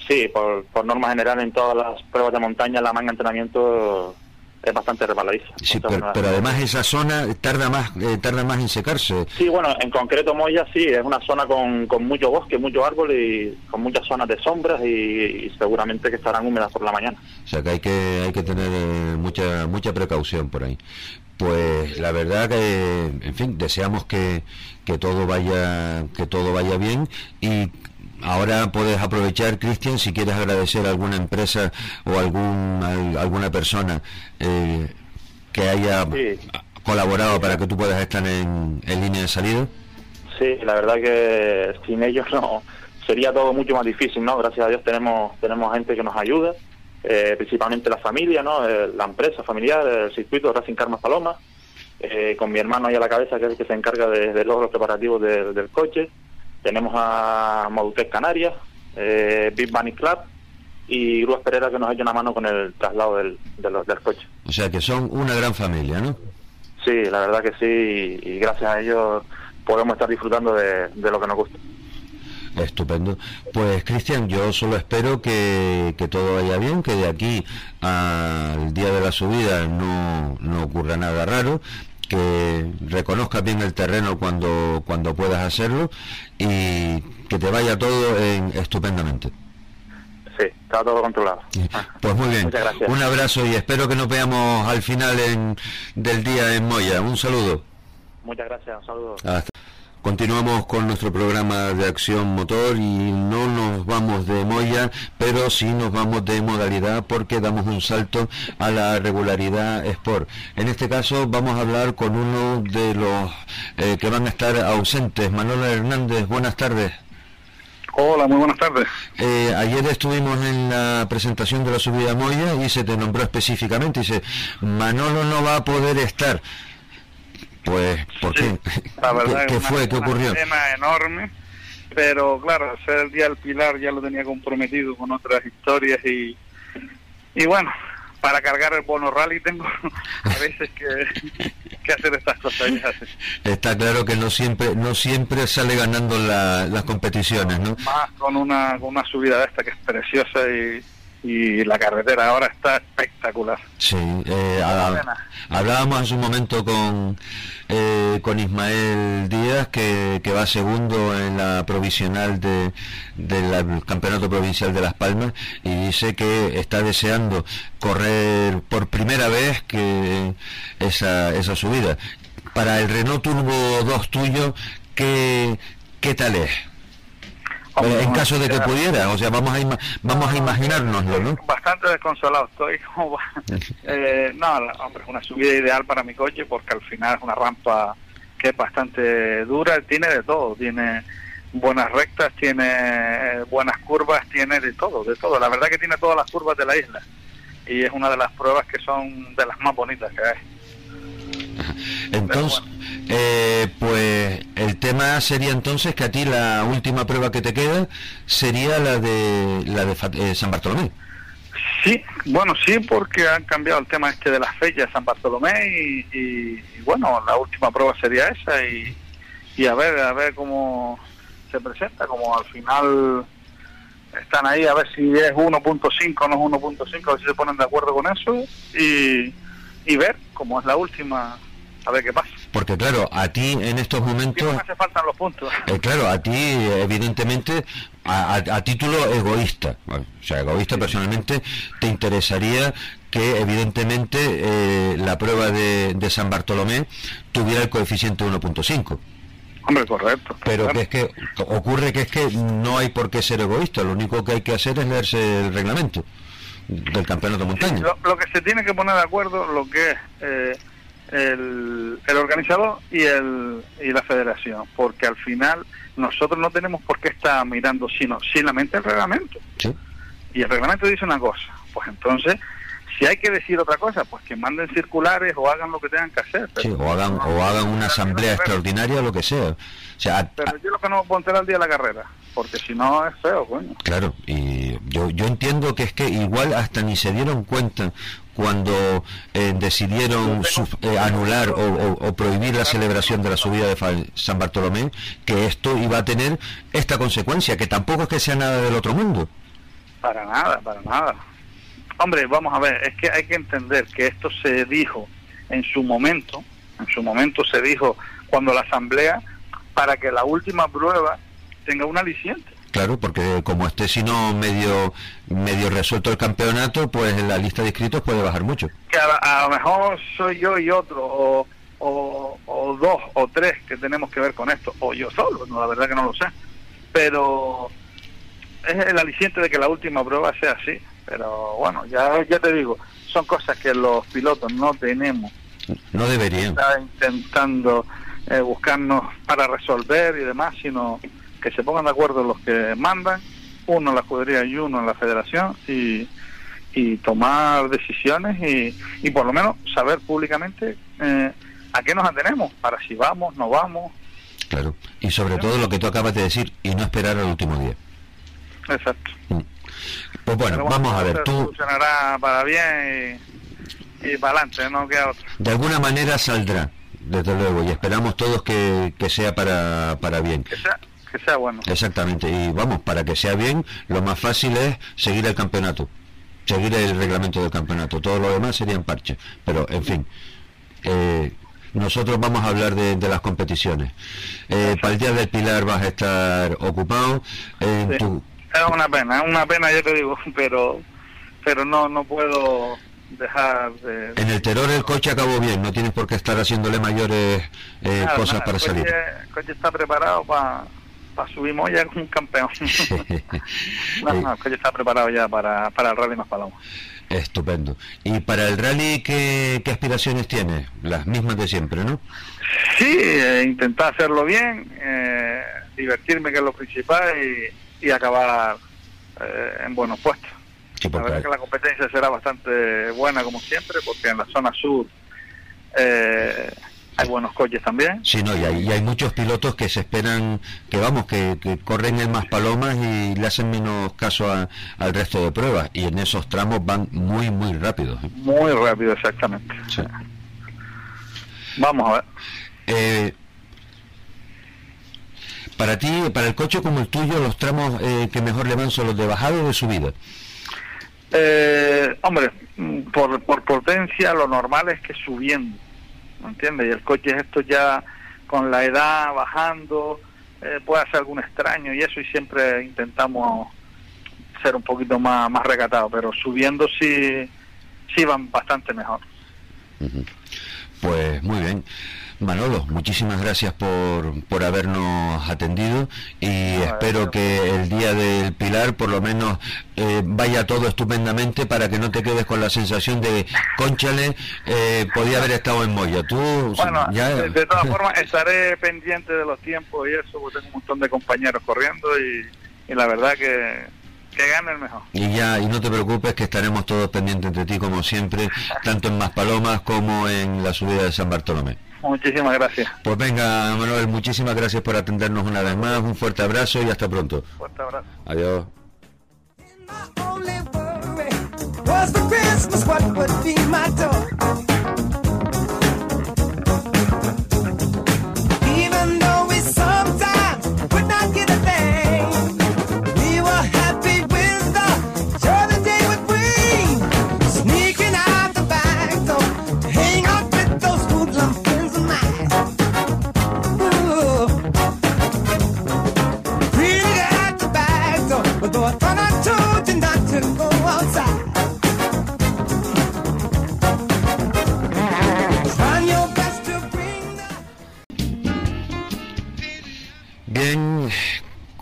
Sí, por, por norma general en todas las pruebas de montaña la manga de entrenamiento es bastante resbaladiza. Sí, pero, además esa zona tarda más eh, tarda más en secarse. Sí, bueno, en concreto Moya sí, es una zona con, con mucho bosque, mucho árbol y con muchas zonas de sombras y, seguramente que estarán húmedas por la mañana. O sea que hay que hay que tener eh, mucha mucha precaución por ahí. Pues la verdad que, en fin, deseamos que, que todo vaya que todo vaya bien y Ahora puedes aprovechar, Cristian, si quieres agradecer a alguna empresa o algún, alguna persona eh, que haya colaborado para que tú puedas estar en, línea de salida. Sí, la verdad que sin ellos no sería todo mucho más difícil, ¿no? Gracias a Dios tenemos tenemos gente que nos ayuda, eh, principalmente la familia, ¿no? Eh, la empresa familiar, el circuito Racing Carmas Paloma, con mi hermano ahí a la cabeza que es el que se encarga de, de los preparativos del coche tenemos a Modutec Canarias, eh, Big Bunny Club y Grúas Pereira que nos ha hecho una mano con el traslado del, del coche. O sea que son una gran familia, ¿no? Sí, la verdad que sí, y, gracias a ellos podemos estar disfrutando de, lo que nos gusta. Estupendo. Pues Cristian, yo solo espero que, que, todo vaya bien, que de aquí al día de la subida no, no ocurra nada raro, que reconozcas bien el terreno cuando, cuando puedas hacerlo y que te vaya todo estupendamente. Sí, está todo controlado. Pues muy bien. Un abrazo y espero que nos veamos al final en, del día en Moya. Un saludo. Muchas gracias, un saludo. Continuamos con nuestro programa de acción motor y no nos vamos de moya, pero sí nos vamos de modalidad porque damos un salto a la regularidad Sport. En este caso vamos a hablar con uno de los eh, que van a estar ausentes. Manuel Hernández, buenas tardes. Hola, muy buenas tardes. Eh, ayer estuvimos en la presentación de la subida a Moya y se te nombró específicamente. Dice, Manolo no va a poder estar. Pues, ¿por qué? La verdad ¿Qué, fue? ¿Qué ocurrió? Un tema enorme, pero claro, ser el Día del Pilar ya lo tenía comprometido con otras historias y, y bueno, para cargar el bono rally tengo a veces que, hacer estas cosas. Está claro que no siempre no siempre sale ganando las competiciones, ¿no? Más con una, con una subida de esta que es preciosa y y la carretera ahora está espectacular. Sí, eh, hablábamos en su momento con, eh, con Ismael Díaz, que, que, va segundo en la provisional de, del Campeonato Provincial de Las Palmas, y dice que está deseando correr por primera vez que esa, esa subida. Para el Renault Turbo 2 tuyo, ¿qué, qué tal es? En caso de que pudiera, o sea, vamos a vamos a imaginárnoslo, ¿no? Bastante desconsolado estoy, como, eh, no, hombre, es una subida ideal para mi coche porque al final es una rampa que es bastante dura, tiene de todo, tiene buenas rectas, tiene buenas curvas, tiene de todo, de todo. La verdad que tiene todas las curvas de la isla y es una de las pruebas que son de las más bonitas que hay. Entonces, eh, pues el tema sería entonces que a ti la última prueba que te queda sería la de la de eh, San Bartolomé. Sí, bueno, sí, porque han cambiado el tema este de las fechas de San Bartolomé y, bueno, la última prueba sería esa y, y a ver, a ver cómo se presenta, como al final están ahí a ver si es 1.5 o no es 1.5, a ver si se ponen de acuerdo con eso y, y ver cómo es la última a ver qué pasa. Porque claro, a ti en estos momentos... hace falta los puntos. Eh, claro, a ti evidentemente, a, título egoísta, o sea, egoísta personalmente, te interesaría que evidentemente eh, la prueba de, de, San Bartolomé tuviera el coeficiente 1.5. Hombre, correcto. Pero que es que ocurre que es que no hay por qué ser egoísta, lo único que hay que hacer es leerse el reglamento del campeonato de montaña. lo, que se tiene que poner de acuerdo, lo que es... Eh, el, el organizador y, el, y la federación, porque al final nosotros no tenemos por qué estar mirando sino simplemente el reglamento. Y el reglamento dice una cosa, pues entonces, si hay que decir otra cosa, pues que manden circulares o hagan lo que tengan que hacer. o hagan, o hagan una asamblea extraordinaria o lo que sea. O sea pero yo lo que no enterar al día de la carrera, porque si no es feo, coño. Claro, y yo, yo entiendo que es que igual hasta ni se dieron cuenta cuando eh, decidieron eh, anular o, prohibir la celebración de la subida de San Bartolomé, que esto iba a tener esta consecuencia, que tampoco es que sea nada del otro mundo. Para nada, para nada. Hombre, vamos a ver, es que hay que entender que esto se dijo en su momento, en su momento se dijo cuando la asamblea, para que la última prueba tenga un aliciente. Claro, porque como esté si no medio medio resuelto el campeonato, pues la lista de inscritos puede bajar mucho. Que a, lo mejor soy yo y otro, o, o, dos o tres que tenemos que ver con esto, o yo solo, no, la verdad que no lo sé. Pero es el aliciente de que la última prueba sea así. Pero bueno, ya, ya te digo, son cosas que los pilotos no tenemos. No deberían. Está intentando eh, buscarnos para resolver y demás, sino que se pongan de acuerdo los que mandan, uno en la escudería y uno en la federación, y, y tomar decisiones y, y por lo menos saber públicamente eh, a qué nos atenemos, para si vamos, no vamos. Claro, y sobre todo lo que tú acabas de decir, y no esperar al último día. Exacto. Mm. Pues bueno, vamos a ver, tú... Funcionará para bien y, para adelante, no queda otro. De alguna manera saldrá, desde luego, y esperamos todos que, que sea para, para bien. Que sea, que sea bueno. Exactamente, y vamos, para que sea bien, lo más fácil es seguir el campeonato, seguir el reglamento del campeonato, todo lo demás serían parches, pero en fin. Eh, nosotros vamos a hablar de, las competiciones. Eh, para el Día del Pilar vas a estar ocupado. Es una pena, es una pena, yo te digo, pero pero no no puedo dejar de... En el terror el coche acabó bien, no tienes por qué estar haciéndole mayores eh, cosas para salir. El coche está preparado para subimos ya como un campeón. no, que ya está preparado ya para, para el rally más paloma. Estupendo. ¿Y para el rally qué, qué aspiraciones tiene? Las mismas de siempre, ¿no? Sí, eh, intentar hacerlo bien, eh, divertirme que es lo principal y, y acabar eh, en buenos puestos. la verdad es que la competencia será bastante buena como siempre porque en la zona sur eh, hay buenos coches también. Sí, no, y hay, hay muchos pilotos que se esperan, que vamos, que, corren en más palomas y le hacen menos caso al resto de pruebas. Y en esos tramos van muy, muy rápidos. ¿eh? Muy rápido, exactamente. Vamos a ver. Eh, para ti, para el coche como el tuyo, los tramos eh, que mejor le van son los de bajada o de subida. hombre, por, por potencia lo normal es que subiendo ¿me entiendes? Y el coche esto ya con la edad bajando, eh, puede hacer algún extraño y eso, y siempre intentamos ser un poquito más, más recatados, pero subiendo sí, sí van bastante mejor. Pues muy bien. Manolo, muchísimas gracias por, por habernos atendido y espero que el día del Pilar por lo menos eh, vaya todo estupendamente para que no te quedes con la sensación de, conchale, eh, podía haber estado en Moya. Tú, bueno, de, todas formas estaré pendiente de los tiempos y eso, porque tengo un montón de compañeros corriendo y, y la verdad que que gane el mejor. Y ya, y no te preocupes que estaremos todos pendientes de ti como siempre, tanto en Maspalomas como en la subida de San Bartolomé. Muchísimas gracias. Pues venga, Manuel, muchísimas gracias por atendernos una vez más. Un fuerte abrazo y hasta pronto. Fuerte abrazo. Adiós.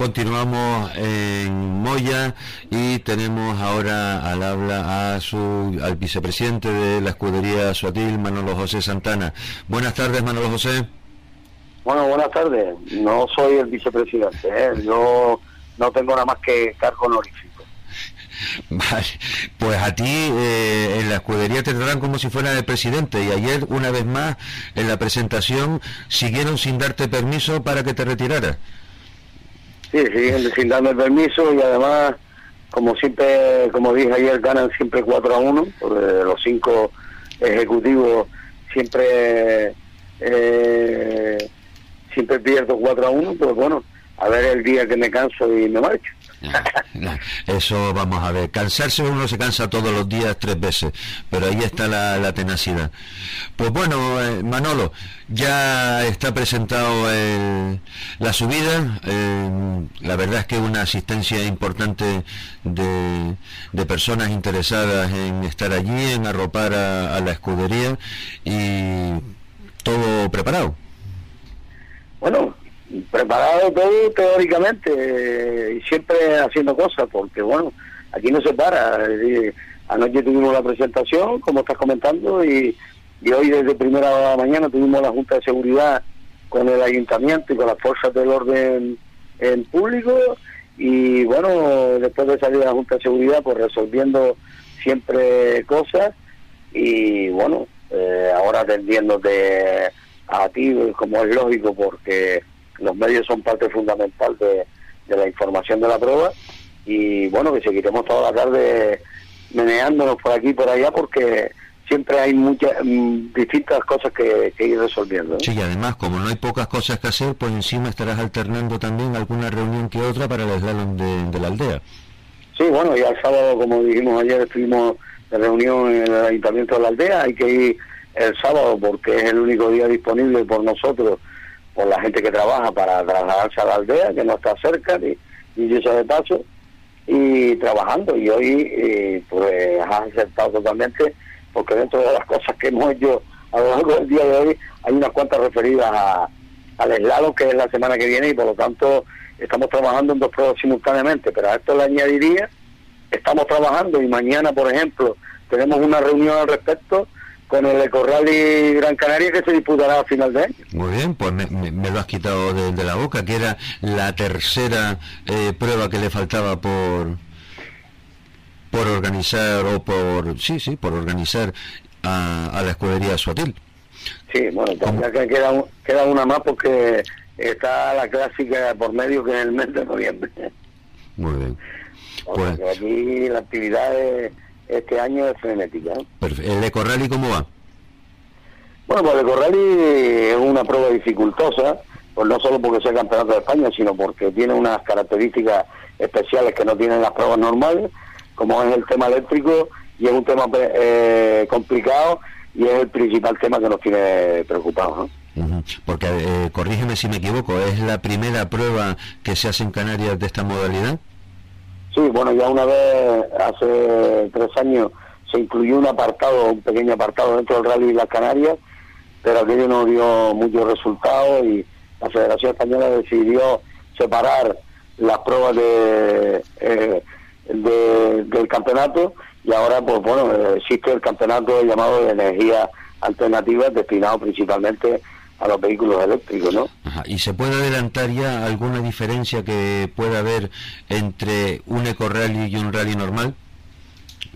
Continuamos en Moya y tenemos ahora al habla a su, al vicepresidente de la escudería Suatil, Manolo José Santana. Buenas tardes, Manolo José. Bueno, buenas tardes. No soy el vicepresidente, ¿eh? yo no tengo nada más que cargo honorífico. Vale, pues a ti eh, en la escudería te tratan como si fuera el presidente y ayer una vez más en la presentación siguieron sin darte permiso para que te retiraras. Sí, siguen sin darme permiso y además, como siempre, como dije ayer, ganan siempre 4 a 1, porque los cinco ejecutivos siempre eh, siempre pierdo 4 a 1, pero bueno, a ver el día que me canso y me marcho. Eso vamos a ver. Cansarse uno se cansa todos los días tres veces, pero ahí está la, tenacidad. Pues bueno, eh, Manolo, ya está presentado la subida. Eh, la verdad es que una asistencia importante de, personas interesadas en estar allí, en arropar a la escudería y todo preparado. Bueno, preparado todo teóricamente eh, y siempre haciendo cosas, porque bueno, aquí no se para. anoche tuvimos la presentación, como estás comentando, y, hoy desde primera mañana tuvimos la Junta de Seguridad con el Ayuntamiento y con las fuerzas del orden en público y bueno, después de salir de la Junta de Seguridad, pues resolviendo siempre cosas y bueno, eh, ahora atendiéndote a ti, como es lógico, porque los medios son parte fundamental de, la información de la prueba y bueno, que seguiremos toda la tarde meneándonos por aquí y por allá porque siempre hay muchas mm, distintas cosas que, ir resolviendo. Sí, y además, como no hay pocas cosas que hacer, pues encima estarás alternando también alguna reunión que otra para el slalom de, la aldea. Sí, bueno, ya el sábado, como dijimos ayer, estuvimos de reunión en el Ayuntamiento de la aldea, hay que ir el sábado porque es el único día disponible por nosotros por la gente que trabaja para trasladarse a la aldea, que no está cerca, y, y eso de paso, y trabajando. Y hoy, eh, pues, has aceptado totalmente, porque dentro de las cosas que hemos hecho a lo largo del día de hoy, hay unas cuantas referidas a, al eslado, que es la semana que viene, y por lo tanto, estamos trabajando en dos pruebas simultáneamente. Pero a esto le añadiría, estamos trabajando, y mañana, por ejemplo, tenemos una reunión al respecto con el Ecorrally Gran Canaria que se disputará a final de año. Muy bien, pues me, lo has quitado de, la boca, que era la tercera eh, prueba que le faltaba por por organizar o por sí sí por organizar a, la escudería Suatil. Sí, bueno, todavía que queda, queda una más porque está la clásica por medio que es el mes de noviembre. Muy bien. pues... aquí la actividad es este año es frenética. ¿El Eco Rally cómo va? Bueno, pues el Eco Rally es una prueba dificultosa, pues no solo porque sea campeonato de España, sino porque tiene unas características especiales que no tienen las pruebas normales, como es el tema eléctrico, y es un tema eh, complicado y es el principal tema que nos tiene preocupados. Porque, eh, corrígeme si me equivoco, ¿es la primera prueba que se hace en Canarias de esta modalidad? Sí, bueno, ya una vez, hace tres años, se incluyó un apartado, un pequeño apartado dentro del Rally de las Canarias, pero aquello no dio muchos resultados y la Federación Española decidió separar las pruebas de, eh, del campeonato y ahora, pues bueno, existe el campeonato llamado de energía alternativa destinado principalmente a los vehículos eléctricos, ¿no? ¿Y se puede adelantar ya alguna diferencia que pueda haber entre un eco-rally y un rally normal?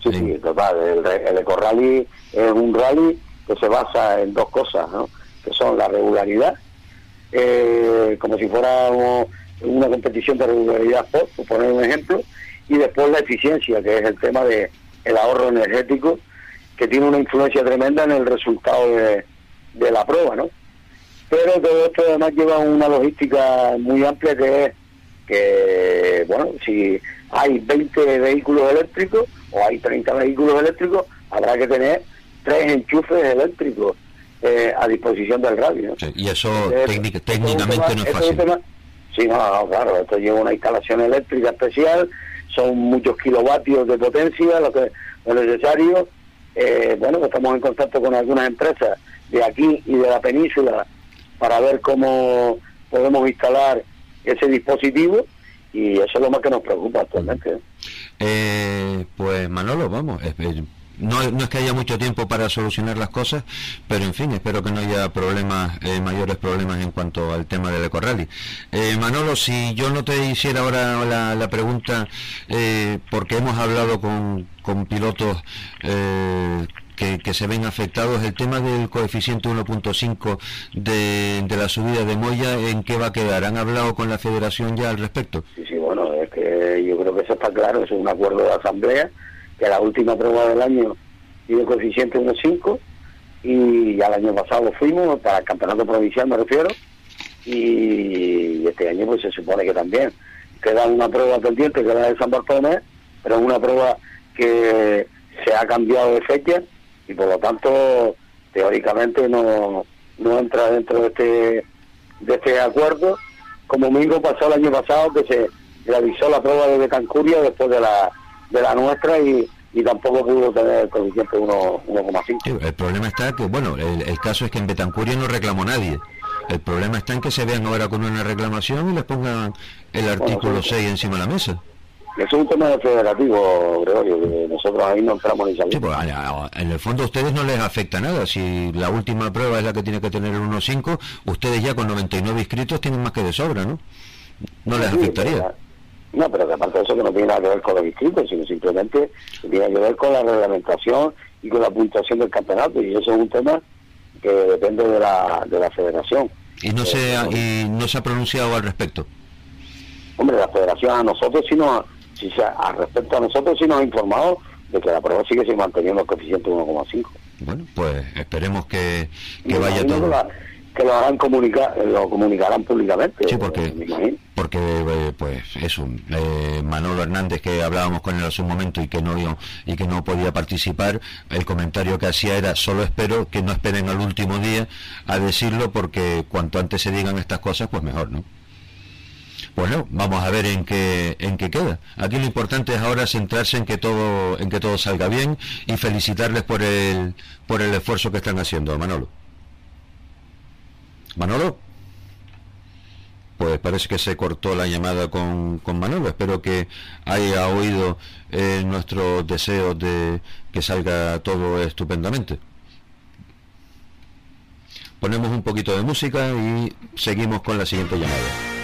Sí, sí, total. El, el eco-rally es un rally que se basa en dos cosas, ¿no? Que son la regularidad, eh, como si fuera una competición de regularidad, por poner un ejemplo, y después la eficiencia, que es el tema de el ahorro energético que tiene una influencia tremenda en el resultado de, de la prueba, ¿no? Pero todo esto además lleva una logística muy amplia que es que, bueno, si hay 20 vehículos eléctricos o hay 30 vehículos eléctricos, habrá que tener tres enchufes eléctricos eh, a disposición del radio. y eso técnicamente no es fácil. sí, no, claro, esto lleva una instalación eléctrica especial, son muchos kilovatios de potencia, lo que es necesario. Eh, bueno, estamos en contacto con algunas empresas de aquí y de la península para ver cómo podemos instalar ese dispositivo y eso es lo más que nos preocupa actualmente. Eh, pues Manolo, vamos, no, no, es que haya mucho tiempo para solucionar las cosas, pero en fin, espero que no haya problemas, eh, mayores problemas en cuanto al tema del ecorrally. Eh, Manolo, si yo no te hiciera ahora la, la pregunta, eh, porque hemos hablado con, con pilotos eh, que, se ven afectados, el tema del coeficiente 1.5 de, de la subida de Moya, ¿en qué va a quedar? ¿Han hablado con la federación ya al respecto? Sí, sí, bueno, es que yo creo que eso está claro, es un acuerdo de asamblea que la última prueba del año tiene coeficiente 1.5 y ya el año pasado fuimos para el campeonato provincial me refiero y este año pues se supone que también queda una prueba pendiente que es la de San Bartolomé pero es una prueba que se ha cambiado de fecha y por lo tanto teóricamente no, no entra dentro de este de este acuerdo como mismo pasó el año pasado que se realizó la prueba de Betancuria después de la de la nuestra y, y tampoco pudo tener el coeficiente 1,5. el problema está que, bueno, el, caso es que en Betancuria no reclamó nadie. El problema está en que se vean ahora con una reclamación y les pongan el artículo 6 encima de la mesa. Es un tema federativo, Gregorio, que nosotros ahí no entramos ni salimos. Pues, en el fondo a ustedes no les afecta nada. Si la última prueba es la que tiene que tener el 1.5, ustedes ya con 99 inscritos tienen más que de sobra, ¿no? No les afectaría. No, pero que aparte de eso que no tiene nada que ver con los distritos, sino simplemente tiene que ver con la reglamentación y con la puntuación del campeonato, y eso es un tema que depende de la, de la federación. ¿Y no, se ha, eh, ¿Y no se ha pronunciado al respecto? Hombre, la federación a nosotros sí nos, si al respecto a nosotros sí nos ha informado de que la prueba sigue sin manteniendo el coeficiente 1,5. Bueno, pues esperemos que, que vaya todo que lo harán comunicar, lo comunicarán públicamente. Sí, porque, porque eh, pues eso, eh, Manolo Hernández que hablábamos con él hace un momento y que no y que no podía participar, el comentario que hacía era solo espero que no esperen al último día a decirlo porque cuanto antes se digan estas cosas, pues mejor, ¿no? Bueno, vamos a ver en qué en qué queda. Aquí lo importante es ahora centrarse en que todo en que todo salga bien y felicitarles por el por el esfuerzo que están haciendo, Manolo. Manolo. Pues parece que se cortó la llamada con, con Manolo. Espero que haya oído eh, nuestros deseos de que salga todo estupendamente. Ponemos un poquito de música y seguimos con la siguiente llamada.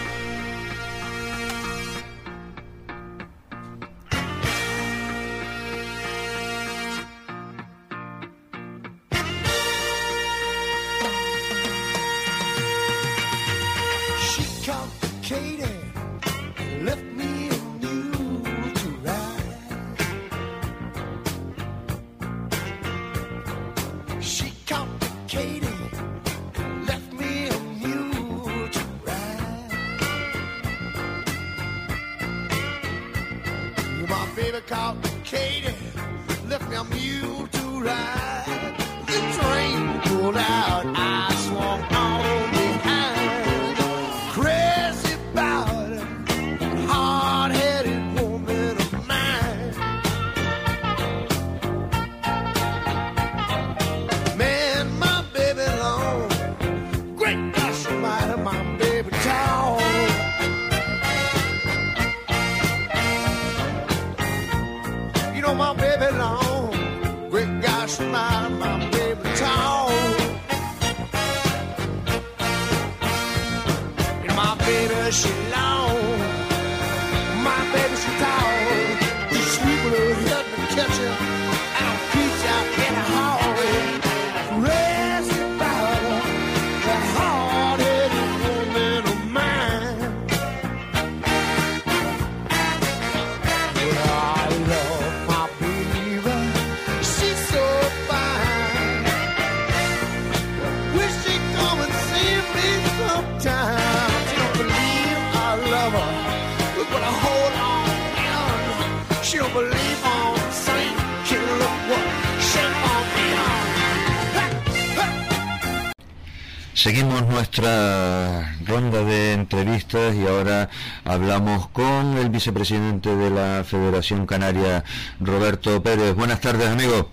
Hablamos con el vicepresidente de la Federación Canaria, Roberto Pérez. Buenas tardes, amigo.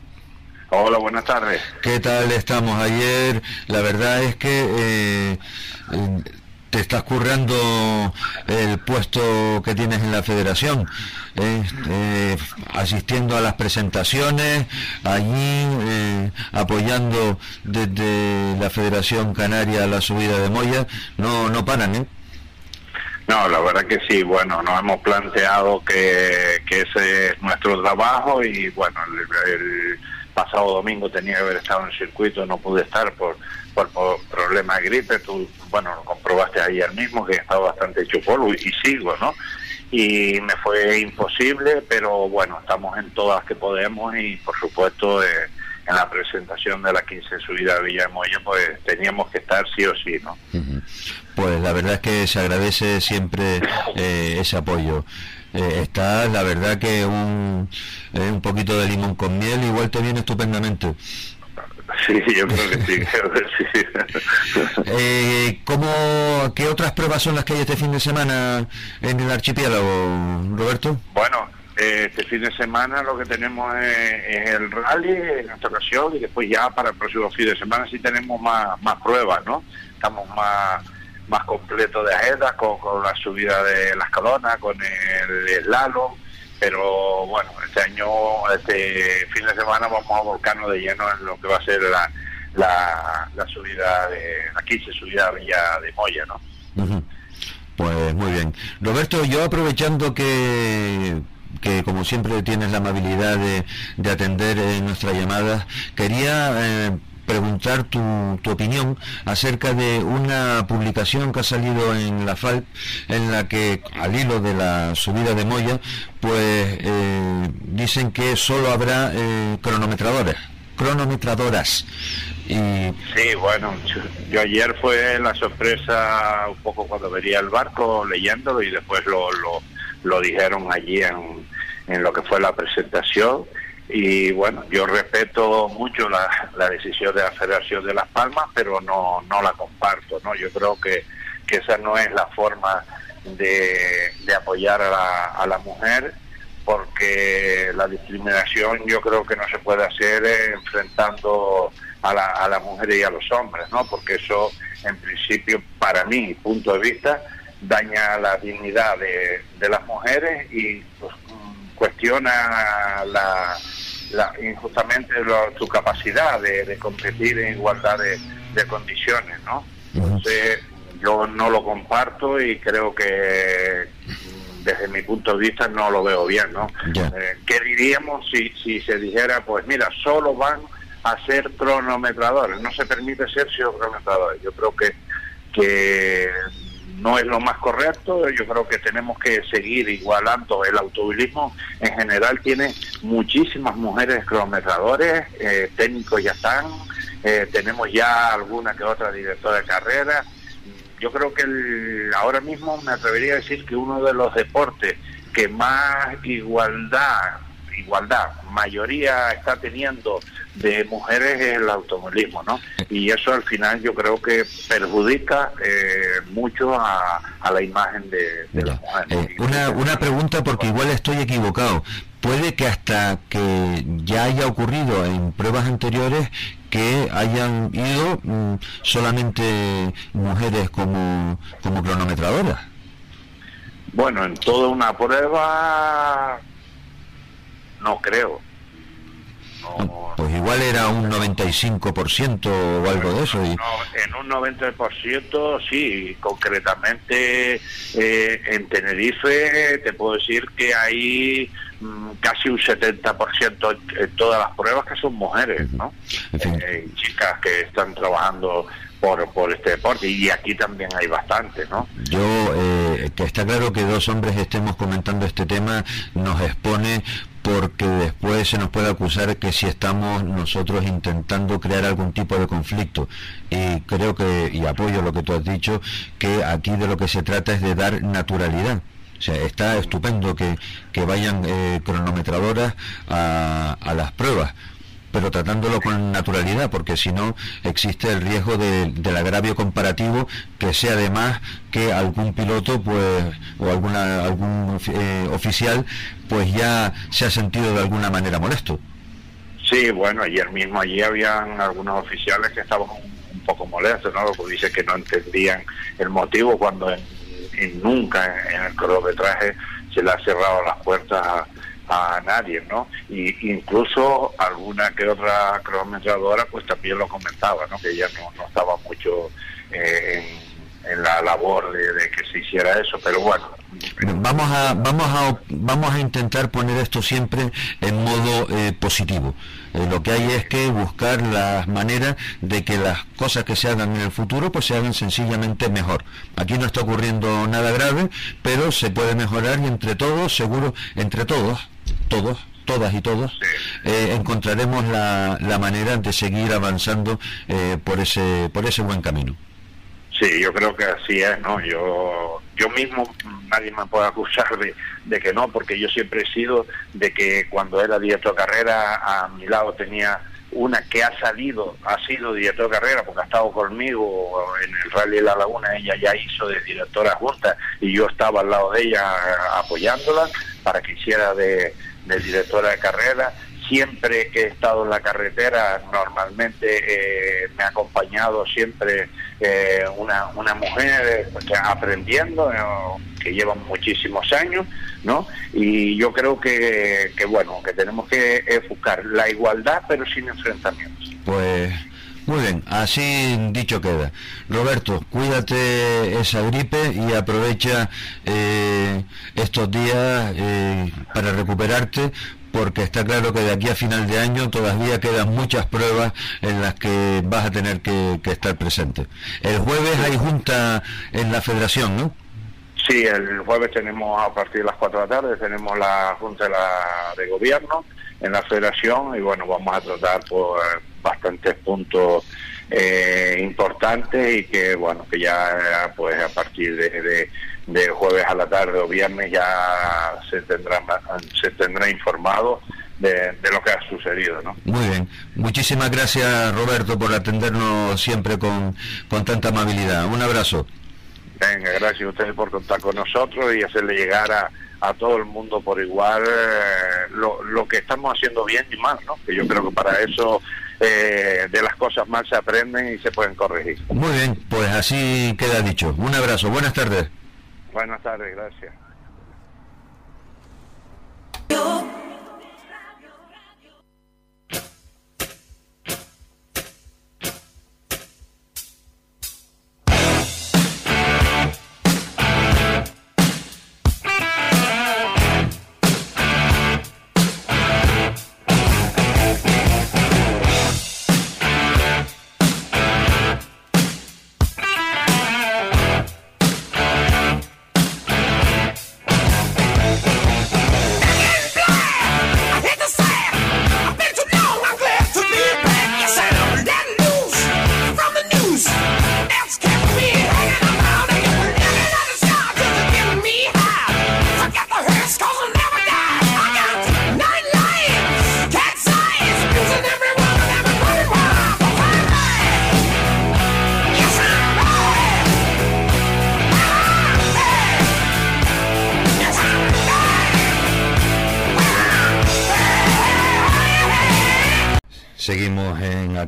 Hola, buenas tardes. ¿Qué tal estamos ayer? La verdad es que eh, te estás currando el puesto que tienes en la federación, ¿eh? Eh, asistiendo a las presentaciones, allí eh, apoyando desde la Federación Canaria la subida de Moya, no, no paran, ¿eh? No, la verdad que sí, bueno, nos hemos planteado que, que ese es nuestro trabajo y bueno, el, pasado domingo tenía que haber estado en el circuito, no pude estar por, por, problemas de gripe, tú bueno, lo comprobaste ayer mismo que he estado bastante hecho y, sigo, ¿no? Y me fue imposible, pero bueno, estamos en todas que podemos y por supuesto eh, en la presentación de la 15 subida a Villamoyo pues teníamos que estar sí o sí, ¿no? Pues la verdad es que se agradece siempre eh, ese apoyo. Eh, está la verdad que un, un poquito de limón con miel igual te viene estupendamente. Sí, yo creo que sí. Eh, ¿cómo, ¿Qué otras pruebas son las que hay este fin de semana en el archipiélago, Roberto? Bueno, eh, este fin de semana lo que tenemos es, el rally en esta ocasión y después ya para el próximo fin de semana sí tenemos más, más pruebas, ¿no? Estamos más más completos de agenda con, con la subida de las calonas, con el slalom pero bueno, este año, este fin de semana vamos a volcarnos de lleno en lo que va a ser la, la, subida de, aquí se subida a Villa de Moya, ¿no? Pues muy bien. Roberto, yo aprovechando que que como siempre tienes la amabilidad de, de atender en nuestras llamadas, quería eh, preguntar tu, tu, opinión acerca de una publicación que ha salido en la FAL en la que al hilo de la subida de Moya pues eh, dicen que solo habrá eh, cronometradores cronometradoras. Y sí bueno yo, ayer fue la sorpresa un poco cuando vería el barco leyéndolo y después lo, lo, lo dijeron allí en, en lo que fue la presentación y bueno, yo respeto mucho la, la, decisión de la Federación de Las Palmas, pero no, no la comparto, ¿no? Yo creo que, que esa no es la forma de, de apoyar a la, a la mujer, porque la discriminación yo creo que no se puede hacer enfrentando a la, a las mujeres y a los hombres, ¿no? Porque eso, en principio, para mí, punto de vista, daña la dignidad de, de las mujeres y pues, cuestiona la injustamente su capacidad de, competir en igualdad de, condiciones, ¿no? Entonces, yo no lo comparto y creo que desde mi punto de vista no lo veo bien, ¿no? Eh, ¿Qué diríamos si, si se dijera, pues mira, solo van a ser cronometradores, no se permite ser cronometradores? Yo creo que, que no es lo más correcto. Yo creo que tenemos que seguir igualando. El automovilismo en general tiene muchísimas mujeres cronometradores, eh, técnicos ya están, eh, tenemos ya alguna que otra directora de carrera. Yo creo que ahora mismo me atrevería a decir que uno de los deportes que más igualdad igualdad, mayoría está teniendo de mujeres es el automovilismo, ¿no? Y eso al final yo creo que perjudica eh, mucho a, la imagen de, las mujeres. Eh, una, una pregunta porque igual estoy equivocado. Puede que hasta que ya haya ocurrido en pruebas anteriores que hayan ido mm, solamente mujeres como, como cronometradoras. Bueno, en toda una prueba no creo. pues igual era un 95% o algo de eso. Y... en un 90% sí, concretamente eh, en Tenerife te puedo decir que hay mm, casi un 70% en todas las pruebas que son mujeres, ¿no? Eh, chicas que están trabajando por, por este deporte y aquí también hay bastante, ¿no? Yo, eh, que está claro que dos hombres estemos comentando este tema nos expone porque después se nos puede acusar que si estamos nosotros intentando crear algún tipo de conflicto. Y creo que, y apoyo lo que tú has dicho, que aquí de lo que se trata es de dar naturalidad O sea, está estupendo que, que vayan eh, cronometradoras a, a las pruebas pero tratándolo con naturalidad, porque si no existe el riesgo del agravio comparativo que sea además que algún piloto pues o alguna algún eh, oficial pues ya se ha sentido de alguna manera molesto. Sí, bueno, ayer mismo allí habían algunos oficiales que estaban un poco molestos, ¿no? Porque dice que no entendían el motivo cuando en, nunca en, el cronometraje se le ha cerrado las puertas a a nadie, ¿no? Y incluso alguna que otra cronometradora pues también lo comentaba, ¿no? Que ella no, estaba mucho eh, en, la labor de, que se hiciera eso, pero bueno. Vamos a, vamos a, vamos a intentar poner esto siempre en modo eh, positivo. Eh, lo que hay es que buscar las maneras de que las cosas que se hagan en el futuro pues se hagan sencillamente mejor. Aquí no está ocurriendo nada grave, pero se puede mejorar y entre todos, seguro, entre todos, todos, todas y todos, eh, encontraremos la, la, manera de seguir avanzando eh, por ese por ese buen camino. Sí, yo creo que así es, ¿no? Yo yo mismo nadie me puede acusar de, de, que no, porque yo siempre he sido de que cuando era director de carrera a mi lado tenía una que ha salido, ha sido director de carrera porque ha estado conmigo en el Rally de la Laguna, ella ya hizo de directora junta y yo estaba al lado de ella apoyándola para que hiciera de, directora de carrera. Siempre que he estado en la carretera, normalmente eh, me ha acompañado siempre eh, una, una mujer pues, aprendiendo, que lleva muchísimos años, ¿no? Y yo creo que, que, bueno, que tenemos que buscar la igualdad, pero sin enfrentamientos. Pues muy bien, así dicho queda. Roberto, cuídate esa gripe y aprovecha eh, estos días eh, para recuperarte porque está claro que de aquí a final de año todavía quedan muchas pruebas en las que vas a tener que, estar presente. El jueves hay junta en la federación, ¿no? Sí, el jueves tenemos a partir de las 4 de la tarde, tenemos la junta de, la, de gobierno en la federación y bueno, vamos a tratar por bastantes puntos eh, importantes y que bueno, que ya pues a partir de, de, jueves a la tarde o viernes ya se tendrá, se tendrá informado de, lo que ha sucedido. ¿no? Muy bien. Muchísimas gracias, Roberto, por atendernos siempre con, con tanta amabilidad. Un abrazo. Venga, gracias a ustedes por contar con nosotros y hacerle llegar a, a todo el mundo por igual eh, lo, lo, que estamos haciendo bien y mal, ¿no? Que yo creo que para eso eh, de las cosas mal se aprenden y se pueden corregir. Muy bien, pues así queda dicho. Un abrazo, buenas tardes. Buenas tardes, gracias.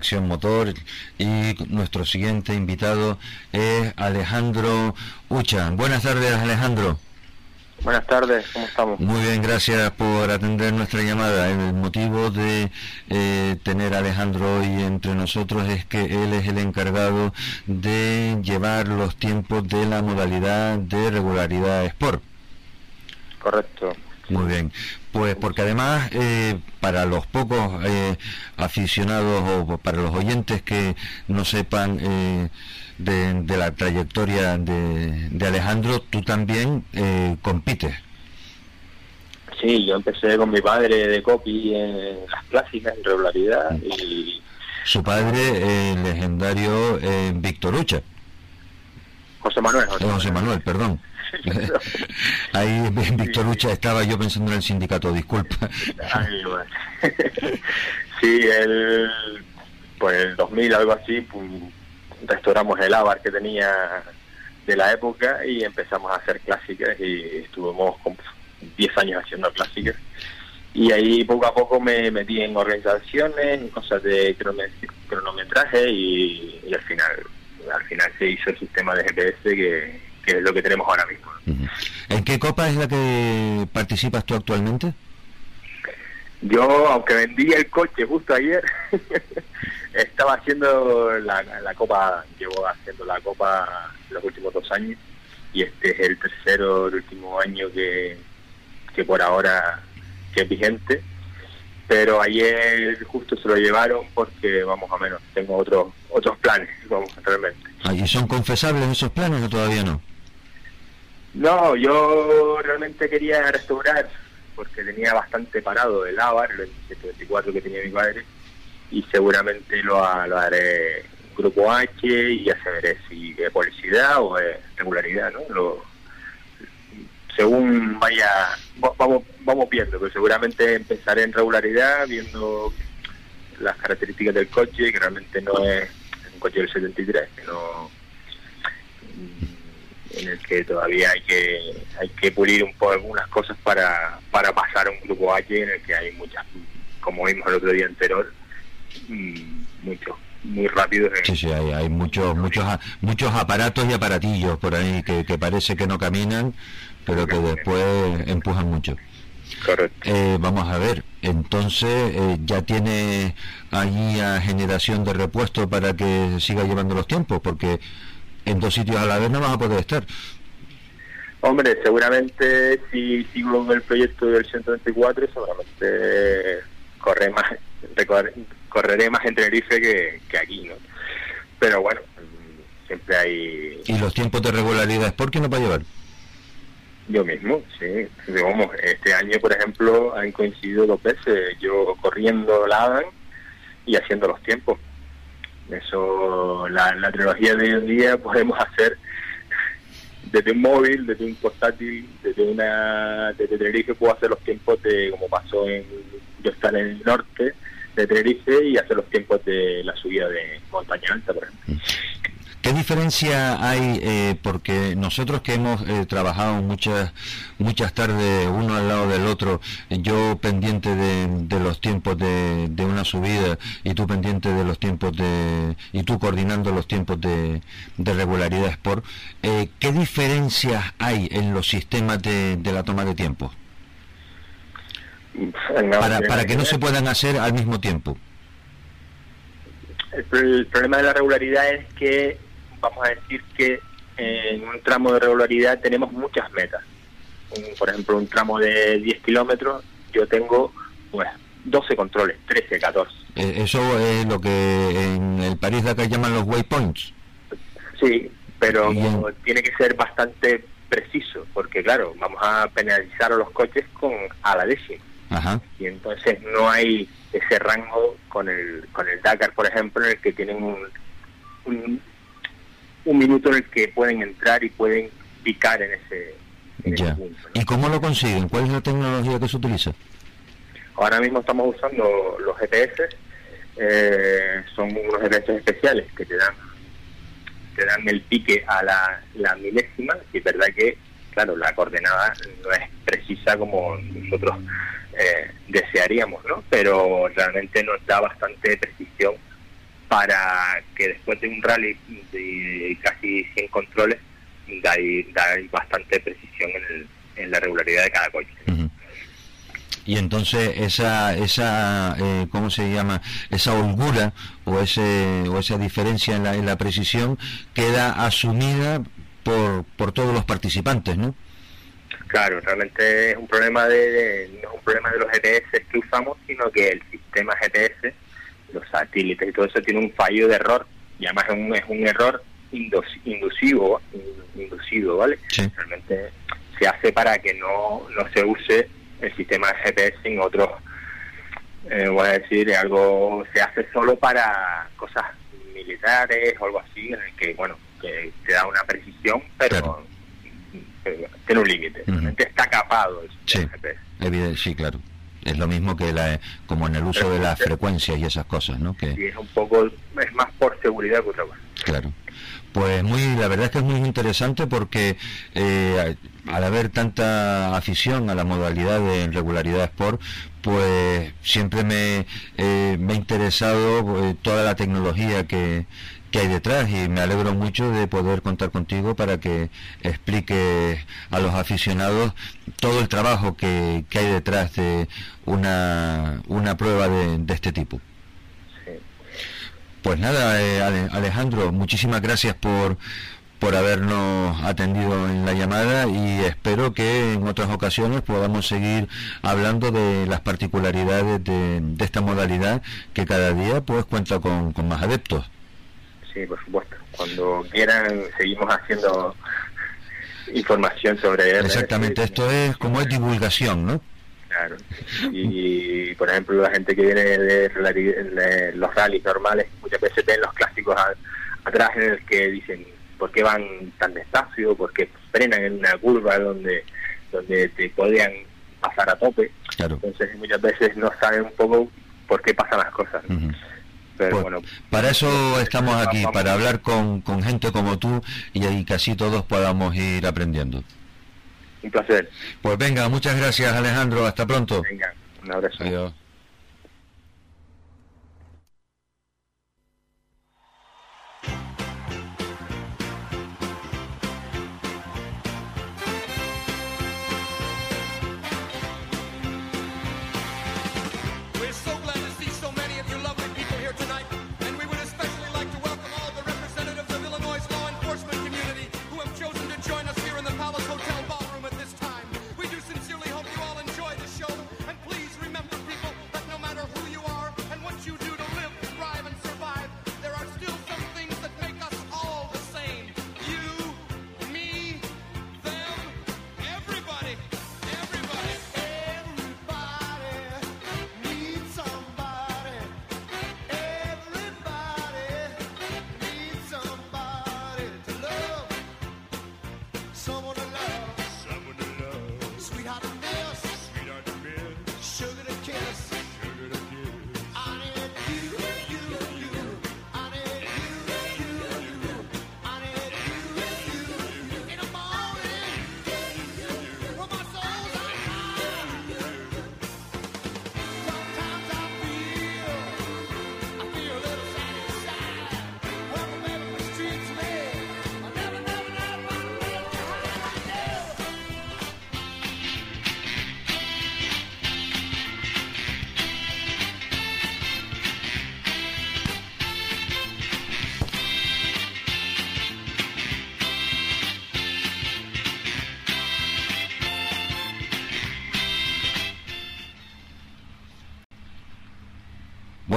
Acción Motor y nuestro siguiente invitado es Alejandro Ucha. Buenas tardes Alejandro. Buenas tardes, ¿cómo estamos? Muy bien, gracias por atender nuestra llamada. El motivo de eh, tener a Alejandro hoy entre nosotros es que él es el encargado de llevar los tiempos de la modalidad de regularidad Sport. Correcto. Muy bien, pues porque además eh, para los pocos eh, aficionados o para los oyentes que no sepan eh, de, la trayectoria de, Alejandro, tú también compites. Sí, yo empecé con mi padre de copy en las clásicas, en regularidad y... Su padre, el legendario Víctor Ucha. José Manuel. José, Manuel, perdón. Ahí Víctor Lucha estaba yo pensando en el sindicato, disculpa. sí, el, pues el 2000, algo así, pues, restauramos el Avar que tenía de la época y empezamos a hacer clásicas y estuvimos con 10 años haciendo clásicas. Y ahí poco a poco me metí en organizaciones, en cosas de cronometraje y, al final al final se hizo el sistema de GPS que, es lo que tenemos ahora mismo. ¿En qué copa es la que participas tú actualmente? Yo, aunque vendí el coche justo ayer, estaba haciendo la, la copa, llevo haciendo la copa los últimos dos años y este es el tercero, el último año que, que por ahora que es vigente. Pero ayer justo se lo llevaron porque, vamos a menos, tengo otros otros planes, vamos, realmente. ¿Y son confesables esos planes o todavía no? No, yo realmente quería restaurar porque tenía bastante parado el AVAR, el 2724 que tenía mi padre, y seguramente lo, lo haré grupo H y ya se veré si es publicidad o es regularidad, ¿no? Según vaya, vamos, vamos viendo, pero seguramente empezaré en regularidad, viendo las características del coche, que realmente no es un coche del 73, que no en el que todavía hay que hay que pulir un poco algunas cosas para, para pasar a un grupo H en el que hay muchas, como vimos el otro día anterior, mm, mucho muy rápido. Sí, sí, hay, hay muchos muchos muchos aparatos y aparatillos por ahí que, que parece que no caminan, pero que después empujan mucho. Correcto. Eh, vamos a ver, entonces eh, ya tiene ahí a generación de repuesto para que siga llevando los tiempos, porque en dos sitios a la vez no vas a poder estar. Hombre, seguramente si sigo con el proyecto del 124, seguramente corre más, correré más en Tenerife que, que aquí, ¿no? Pero bueno, siempre hay... ¿Y los tiempos de regularidad por qué no va a llevar? Yo mismo, sí. Digamos, este año, por ejemplo, han coincidido dos veces, yo corriendo la ADAN y haciendo los tiempos. Eso, la, la trilogía de hoy en día podemos hacer desde un móvil, desde un portátil, desde una desde Tenerife puedo hacer los tiempos de como pasó en yo estar en el norte de Tenerife y hacer los tiempos de la subida de montaña alta, por ejemplo. ¿Qué diferencia hay? Eh, porque nosotros que hemos eh, trabajado muchas muchas tardes uno al lado del otro, yo pendiente de, los tiempos de, una subida y tú pendiente de los tiempos de y tú coordinando los tiempos de, regularidad Sport, eh, ¿qué diferencias hay en los sistemas de, la toma de tiempo? para, para que no se puedan hacer al mismo tiempo. el problema de la regularidad es que vamos a decir que en un tramo de regularidad tenemos muchas metas. por ejemplo, un tramo de 10 kilómetros, yo tengo pues, 12 controles, 13, 14. Eh, eso es lo que en el París Dakar llaman los waypoints. Sí, pero tiene que ser bastante preciso, porque claro, vamos a penalizar a los coches con a la décima. Y entonces no hay ese rango con el con el Dakar, por ejemplo, en el que tienen un un minuto en el que pueden entrar y pueden picar en ese, punto. ¿Y cómo lo consiguen? ¿Cuál es la tecnología que se utiliza? Ahora mismo estamos usando los GPS, eh, son unos GPS especiales que te dan te dan el pique a la, la milésima, y es verdad que, claro, la coordenada no es precisa como nosotros eh, desearíamos, ¿no? Pero realmente nos da bastante precisión para que después de un rally de casi 100 controles da, bastante precisión en, la regularidad de cada coche. Y entonces esa, esa eh, ¿cómo se llama? Esa holgura o, ese, o esa diferencia en la, en la precisión queda asumida por, por todos los participantes, ¿no? Claro, realmente es un problema de, no es un problema de los GPS que usamos, sino que el sistema GPS los satélites y todo eso tiene un fallo de error y además es un, es un error inducivo, inducido, ¿vale? Realmente se hace para que no, no se use el sistema GPS en otros, eh, voy a decir, algo se hace solo para cosas militares o algo así, en el que, bueno, que te da una precisión, pero tiene un límite, está capado el sí, Evidente, sí, claro. Es lo mismo que la, como en el uso de las frecuencias y esas cosas, ¿no? Que... es un poco, es más por seguridad que otra cosa. Claro. Pues muy, la verdad es que es muy interesante porque eh, al haber tanta afición a la modalidad de regularidad sport, pues siempre me, eh, me ha interesado eh, toda la tecnología que, que hay detrás y me alegro mucho de poder contar contigo para que explique a los aficionados todo el trabajo que, que hay detrás de una, una prueba de, este tipo. Pues nada, eh, Alejandro, muchísimas gracias por, por habernos atendido en la llamada y espero que en otras ocasiones podamos seguir hablando de las particularidades de, esta modalidad que cada día pues cuenta con, más adeptos. Sí, por supuesto. Cuando quieran seguimos haciendo información sobre él. Exactamente, esto es como es divulgación, ¿no? Claro. Y, por ejemplo, la gente que viene de, los rallies normales, muchas veces ven los clásicos atrás en el que dicen, ¿por qué van tan despacio? ¿Por qué frenan en una curva donde, donde te podían pasar a tope? Entonces, muchas veces no saben un poco por qué pasan las cosas. Pero, pues, bueno, para eso estamos aquí, para hablar con, con gente como tú y ahí casi todos podamos ir aprendiendo. Un placer. Pues venga, muchas gracias Alejandro, hasta pronto. Venga, un abrazo. Adiós.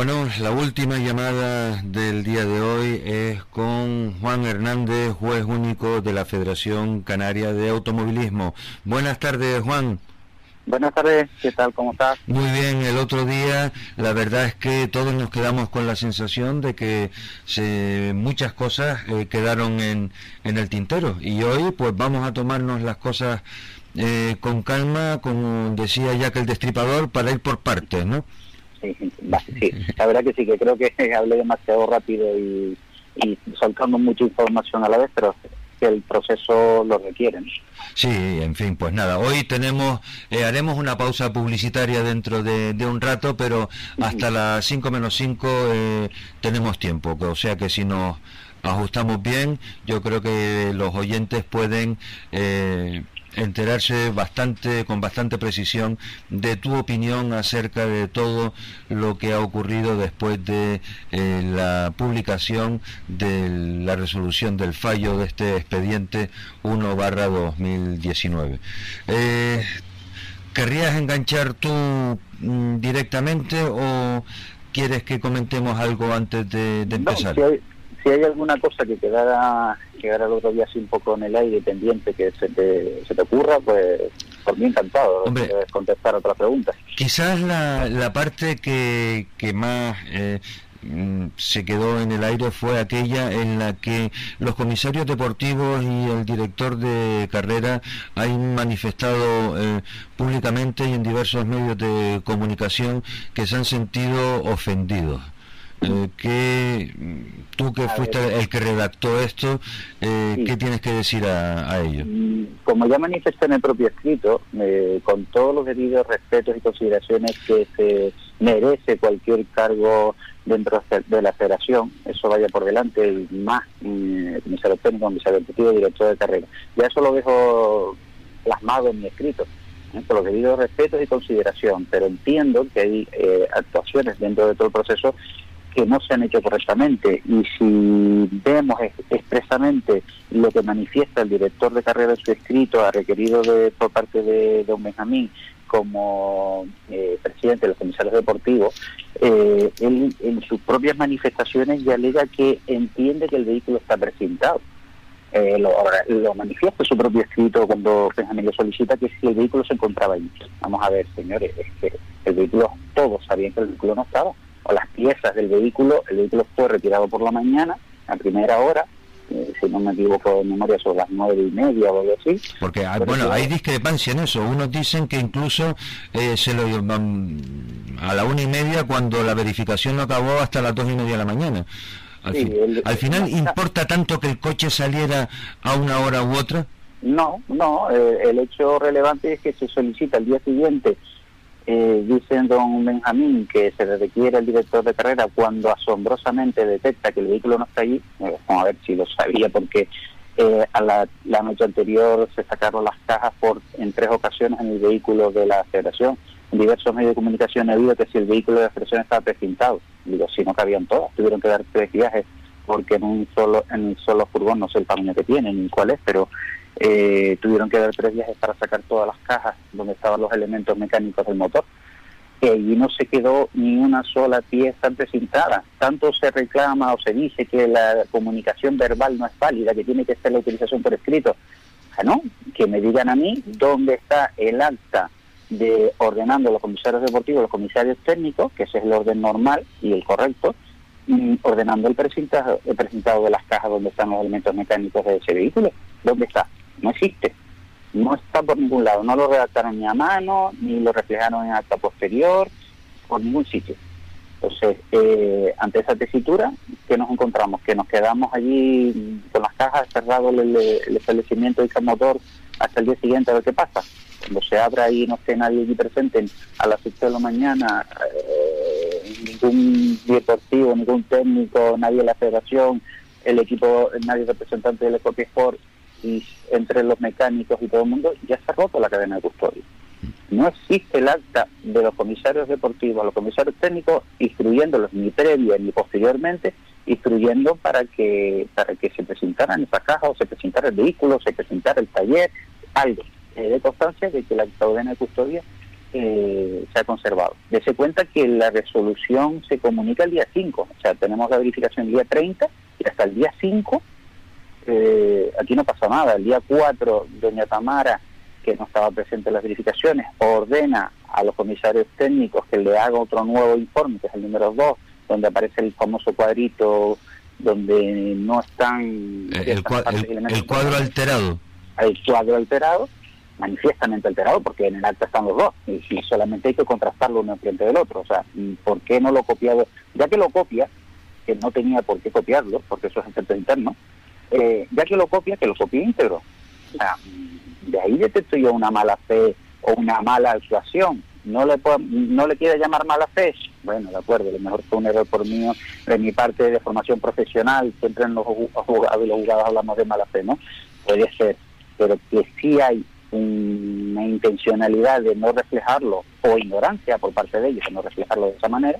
Bueno, la última llamada del día de hoy es con Juan Hernández, juez único de la Federación Canaria de Automovilismo. Buenas tardes, Juan. Buenas tardes, ¿qué tal? ¿Cómo estás? Muy bien, el otro día la verdad es que todos nos quedamos con la sensación de que se, muchas cosas eh, quedaron en, en el tintero y hoy pues vamos a tomarnos las cosas eh, con calma, como decía ya que el Destripador, para ir por partes, ¿no? Sí, la verdad que sí, que creo que hablé demasiado rápido y, y soltando mucha información a la vez, pero el proceso lo requiere. Sí, en fin, pues nada, hoy tenemos, eh, haremos una pausa publicitaria dentro de, un rato, pero hasta las 5 menos 5 eh, tenemos tiempo, o sea que si nos ajustamos bien, yo creo que los oyentes pueden... Eh, enterarse bastante con bastante precisión de tu opinión acerca de todo lo que ha ocurrido después de eh, la publicación de la resolución del fallo de este expediente 1 barra 2019. Eh, ¿Querrías enganchar tú mm, directamente o quieres que comentemos algo antes de, empezar? si hay alguna cosa que quedara, quedara el otro día así un poco en el aire pendiente que se te, se te ocurra, pues por mí encantado de contestar otras preguntas. Quizás la, la parte que, que más... Eh, mm, se quedó en el aire fue aquella en la que los comisarios deportivos y el director de carrera han manifestado eh, públicamente y en diversos medios de comunicación que se han sentido ofendidos. Eh, que tú que fuiste el que redactó esto, eh, ¿qué tienes que decir a, ello? Mm, como ya manifesté en el propio escrito, eh, con todos los debidos respetos y consideraciones que se merece cualquier cargo dentro de la federación, eso vaya por delante, y más eh, comisario técnico, comisario deportivo, director de carrera. Ya eso lo dejo plasmado en mi escrito con los debidos respetos y consideración, pero entiendo que hay actuaciones dentro de todo el proceso que no se han hecho correctamente y si vemos expresamente lo que manifiesta el director de carrera en su escrito ha requerido de, por parte de don Benjamín como eh, presidente de los comisarios deportivos, eh, él en sus propias manifestaciones ya alega que entiende que el vehículo está precintado. Eh, lo, lo, manifiesta su propio escrito cuando Benjamín le solicita que si el vehículo se encontraba ahí. Vamos a ver, señores, es que el vehículo, todos sabían que el vehículo no estaba o las piezas del vehículo, el vehículo fue retirado por la mañana, a primera hora, eh, si no me equivoco de memoria, sobre las nueve y media o algo así. Porque, ah, bueno, hay discrepancia en eso. Unos dicen que incluso eh, se lo a la una y media cuando la verificación no acabó hasta las dos y media de la mañana. Al, final, ¿importa tanto que el coche saliera a una hora u otra? No, no. Eh, el hecho relevante es que se solicita el día siguiente eh, dice don Benjamín que se le requiere al director de carrera cuando asombrosamente detecta que el vehículo no está allí. Eh, vamos a ver si lo sabía, porque eh, a la, noche anterior se sacaron las cajas por en tres ocasiones en el vehículo de la federación. En diversos medios de comunicación ha habido que si el vehículo de la federación estaba precintado. Digo, si no cabían todas, tuvieron que dar tres viajes porque en un solo en un solo furgón no sé el tamaño que tiene ni cuál es, pero eh, tuvieron que dar tres viajes para sacar todas las cajas donde estaban los elementos mecánicos del motor. Y no se quedó ni una sola pieza presentada. Tanto se reclama o se dice que la comunicación verbal no es válida, que tiene que ser la utilización por escrito. Ah, no, que me digan a mí dónde está el acta de ordenando los comisarios deportivos, los comisarios técnicos, que ese es el orden normal y el correcto, ordenando el presentado, el presentado de las cajas donde están los elementos mecánicos de ese vehículo. ¿Dónde está? No existe. No está por ningún lado. No lo redactaron ni a mano, ni lo reflejaron en acta posterior, por ningún sitio. Entonces, eh, ante esa tesitura, ¿qué nos encontramos? Que nos quedamos allí con las cajas cerrado el, establecimiento del motor hasta el día siguiente a ver qué pasa. Cuando se abra y no esté nadie allí presente a las 7 de la mañana, eh, ningún deportivo, ningún técnico, nadie de la federación, el equipo, nadie representante del Sport y entre los mecánicos y todo el mundo, ya se ha roto la cadena de custodia. No existe el acta de los comisarios deportivos, los comisarios técnicos, instruyéndolos ni previa ni posteriormente, instruyendo para que para que se presentaran esas cajas o se presentara el vehículo, se presentara el taller, algo eh, de constancia de que la cadena de custodia eh, se ha conservado. Dese cuenta que la resolución se comunica el día 5, o sea, tenemos la verificación el día 30 y hasta el día 5 eh, aquí no pasa nada. El día 4, doña Tamara, que no estaba presente en las verificaciones, ordena a los comisarios técnicos que le haga otro nuevo informe, que es el número 2, donde aparece el famoso cuadrito donde no están... Eh, el, cuadro alterado. El cuadro alterado, manifiestamente alterado, porque en el acta están los dos, y, solamente hay que contrastarlo uno frente del otro. O sea, ¿por qué no lo copiado? Ya que lo copia, que no tenía por qué copiarlo, porque eso es efecto interno, eh, ya que lo copia, que lo copie íntegro. O sea, de ahí detecto yo una mala fe o una mala actuación. No le no le quiere llamar mala fe. Bueno, de acuerdo, a lo mejor fue un error por mí, de mi parte de formación profesional. Siempre en los jugadores y los jugadores hablamos de mala fe, ¿no? Puede ser, pero que sí hay una intencionalidad de no reflejarlo o ignorancia por parte de ellos de no reflejarlo de esa manera,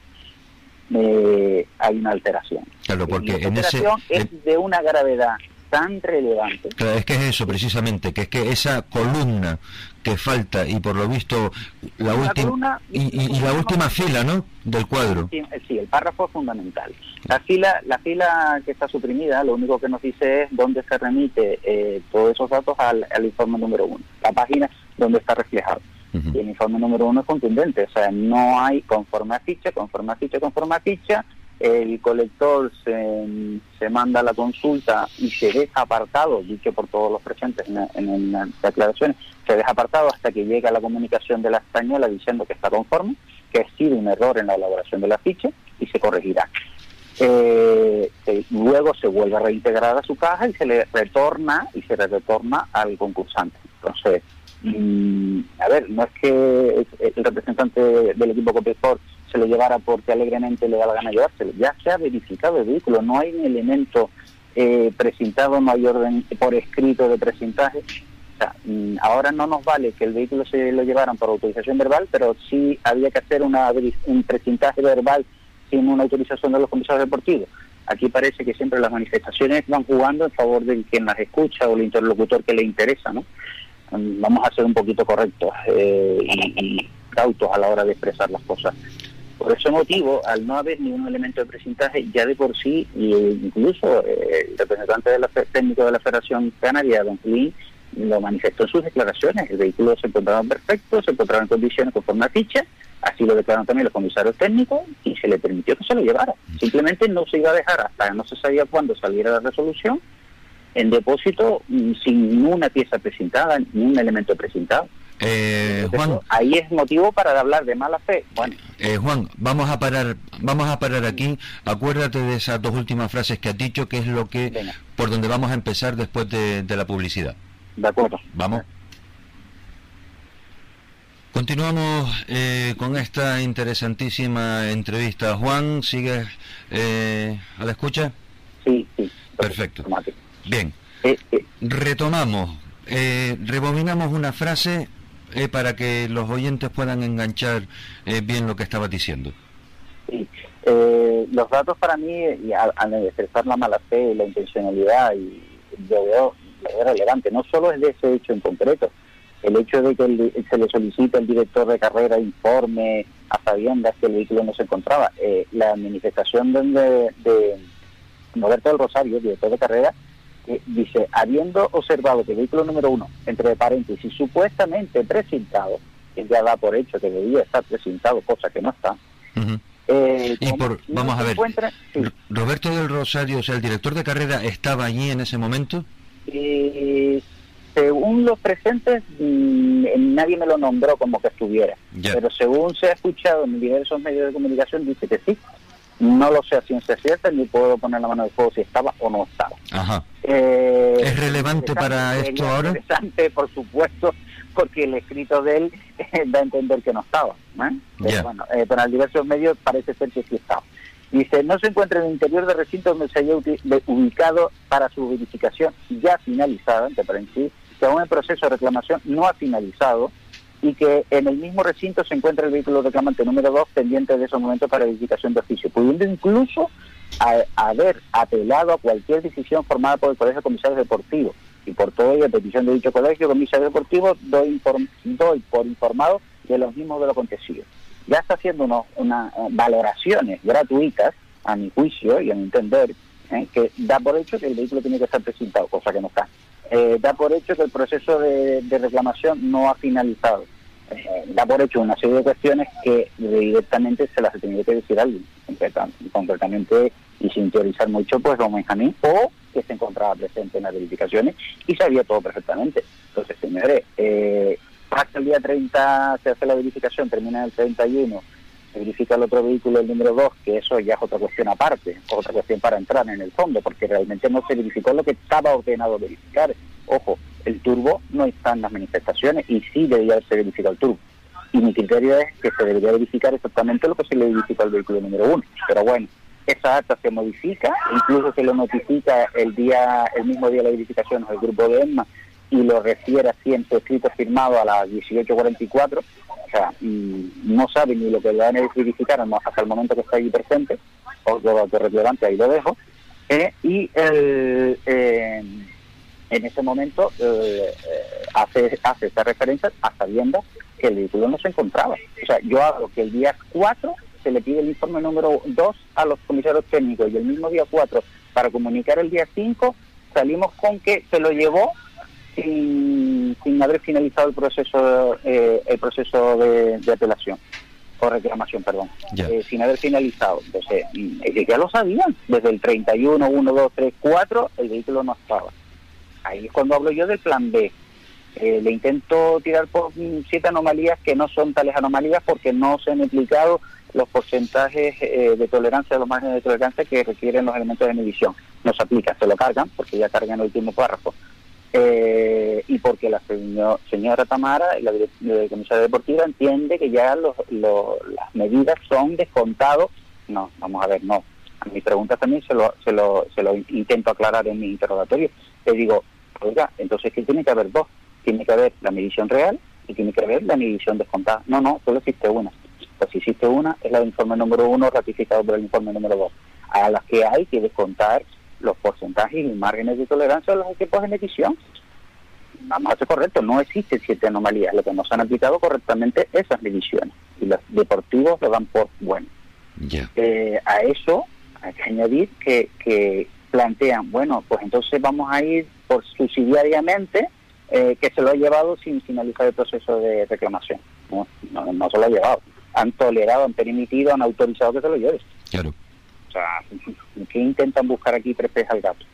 eh, hay una alteración. Claro, porque en alteración es de una gravedad tan relevante. Claro, es que es eso precisamente, que es que esa columna que falta y por lo visto la última y, la última fila, ¿no? Del cuadro. Sí, el párrafo es fundamental. La fila, la fila que está suprimida, lo único que nos dice es dónde se remite eh, todos esos datos al, al informe número uno, la página donde está reflejado. Y el informe número uno es contundente, o sea, no hay conforme a ficha, conforme a ficha, conforme a ficha, el colector se, se manda a la consulta y se deja apartado, dicho por todos los presentes en, en, las declaraciones, se deja apartado hasta que llega la comunicación de la española diciendo que está conforme, que ha sido un error en la elaboración de la ficha y se corregirá. Eh, luego se vuelve a reintegrar a su caja y se le retorna y se le retorna al concursante. Entonces, mm, a ver, no es que el representante del equipo Copesport se lo llevara porque alegremente le da la gana llevárselo. Ya se ha verificado el vehículo, no hay un elemento eh, presentado, no por escrito de presintaje. O sea, mm, ahora no nos vale que el vehículo se lo llevaran por autorización verbal, pero sí había que hacer una, un presintaje verbal sin una autorización de los comisarios deportivos. Aquí parece que siempre las manifestaciones van jugando en favor de quien las escucha o el interlocutor que le interesa, ¿no? Vamos a ser un poquito correctos eh, y, cautos a la hora de expresar las cosas. Por ese motivo, al no haber ningún elemento de presintaje, ya de por sí, e incluso eh, el representante de la, técnico de la Federación Canaria, don Clint, lo manifestó en sus declaraciones. El vehículo se encontraba perfecto, se encontraba en condiciones conforme a ficha, Así lo declararon también los comisarios técnicos y se le permitió que se lo llevara. Simplemente no se iba a dejar hasta no se sabía cuándo saliera la resolución en depósito mm, sin ninguna pieza presentada, ni un elemento presentado. Eh, Juan, ahí es motivo para hablar de mala fe. Bueno, eh, Juan, vamos a parar, vamos a parar aquí. Acuérdate de esas dos últimas frases que has dicho, que es lo que por donde vamos a empezar después de, de la publicidad. De acuerdo. Vamos. Continuamos eh, con esta interesantísima entrevista. Juan, ¿sigues eh, a la escucha? Sí, sí. Perfecto. Bien. Eh, Retomamos, rebobinamos una frase para que los oyentes puedan enganchar bien lo que estabas diciendo. Sí. los datos para mí, al, expresar la mala fe, la intencionalidad, y yo veo, lo veo relevante, no solo es de ese hecho en concreto, el hecho de que se le solicite al director de carrera informe a sabiendas que el vehículo no se encontraba, eh, la manifestación de, de, Roberto del Rosario, director de carrera, eh, dice, habiendo observado que el vehículo número uno, entre paréntesis, supuestamente presentado, que ya da por hecho que debía estar presentado, cosa que no está, eh, y por, vamos a ver, Roberto del Rosario, o sea, el director de carrera, ¿estaba allí en ese momento? Eh, según los presentes, mm, nadie me lo nombró como que estuviera. Pero según se ha escuchado en diversos medios de comunicación, dice que sí. No lo sé a ciencia cierta, ni puedo poner la mano de fuego si estaba o no estaba. Ajá. Eh, ¿Es relevante para esto ahora? Es interesante, por supuesto, porque el escrito de él da a entender que no estaba. ¿eh? Pero bueno, eh, para diversos medios parece ser que sí estaba. Dice, no se encuentra en el interior del recinto donde se haya ubicado para su verificación ya finalizada, entre paréntesis, que aún el proceso de reclamación no ha finalizado y que en el mismo recinto se encuentra el vehículo reclamante número 2 pendiente de esos momentos para verificación de oficio, pudiendo incluso haber apelado a cualquier decisión formada por el Colegio de Comisarios Deportivos. Y por todo ello, a petición de dicho Colegio de Comisarios Deportivos, doy, doy por informado de los mismos de lo acontecido. Ya está haciendo unas eh, valoraciones gratuitas, a mi juicio y a mi entender, eh, que da por hecho que el vehículo tiene que estar presentado, cosa que no está. Eh, da por hecho que el proceso de, reclamación no ha finalizado. Eh, da por hecho una serie de cuestiones que directamente se las tenido que decir alguien, concretamente y sin teorizar mucho, pues don Benjamín, o que se encontraba presente en las verificaciones y sabía todo perfectamente. Entonces, señores, eh, hasta el día 30 se hace la verificación, termina el 31 verifica el otro vehículo, el número 2, que eso ya es otra cuestión aparte, otra cuestión para entrar en el fondo, porque realmente no se verificó lo que estaba ordenado verificar. Ojo, el turbo no está en las manifestaciones y sí debería haberse verificado el turbo. Y mi criterio es que se debería verificar exactamente lo que se le verificó al vehículo número 1. Pero bueno, esa acta se modifica, incluso se lo notifica el día, el mismo día de la verificación al grupo de EMMA y lo refiere así en su escrito firmado a las 18.44 sea, no sabe ni lo que le van a verificar hasta el momento que está ahí presente, o lo relevante, ahí lo dejo, eh, y eh, en ese momento eh, hace, hace esta referencia a sabiendo que el vehículo no se encontraba. O sea, yo hago que el día 4 se le pide el informe número 2 a los comisarios técnicos y el mismo día 4 para comunicar el día 5 salimos con que se lo llevó sin, sin haber finalizado el proceso eh, el proceso de, apelación. o reclamación, perdón, eh, sin haber finalizado. Entonces, mm, ya lo sabían, desde el 31, 1, 2, 3, 4, el vehículo no estaba. Ahí es cuando hablo yo del plan B. Eh, le intento tirar por siete anomalías que no son tales anomalías porque no se han implicado los porcentajes eh, de tolerancia, los márgenes de tolerancia que requieren los elementos de medición. No se aplica, se lo cargan, porque ya cargan el último párrafo. Eh, y porque la señora Tamara, la, la comisaria deportiva, entiende que ya los, las medidas son descontados. No, vamos a ver, no. A mi pregunta también se lo, se lo, se lo intento aclarar en mi interrogatorio. Le digo, oiga, entonces ¿qué tiene que haber dos? Tiene que haber la medición real y tiene que haber la medición descontada. No, no, solo existe una. Pues si existe una, es la del informe número uno ratificado por el informe número dos. A las que hay que descontar los porcentajes y márgenes de tolerancia de los equipos de medición. Vamos a ser correcto, no existen siete anomalías, lo que no se han aplicado correctamente esas mediciones y los deportivos lo dan por bueno. Eh, a eso hay que añadir que, que plantean, bueno, pues entonces vamos a ir por subsidiariamente eh, que se lo ha llevado sin finalizar el proceso de reclamación. No, no, no se lo ha llevado. Han tolerado, han permitido, han autorizado que se lo lleve. Claro. O sea, ¿qué intentan buscar aquí al gato?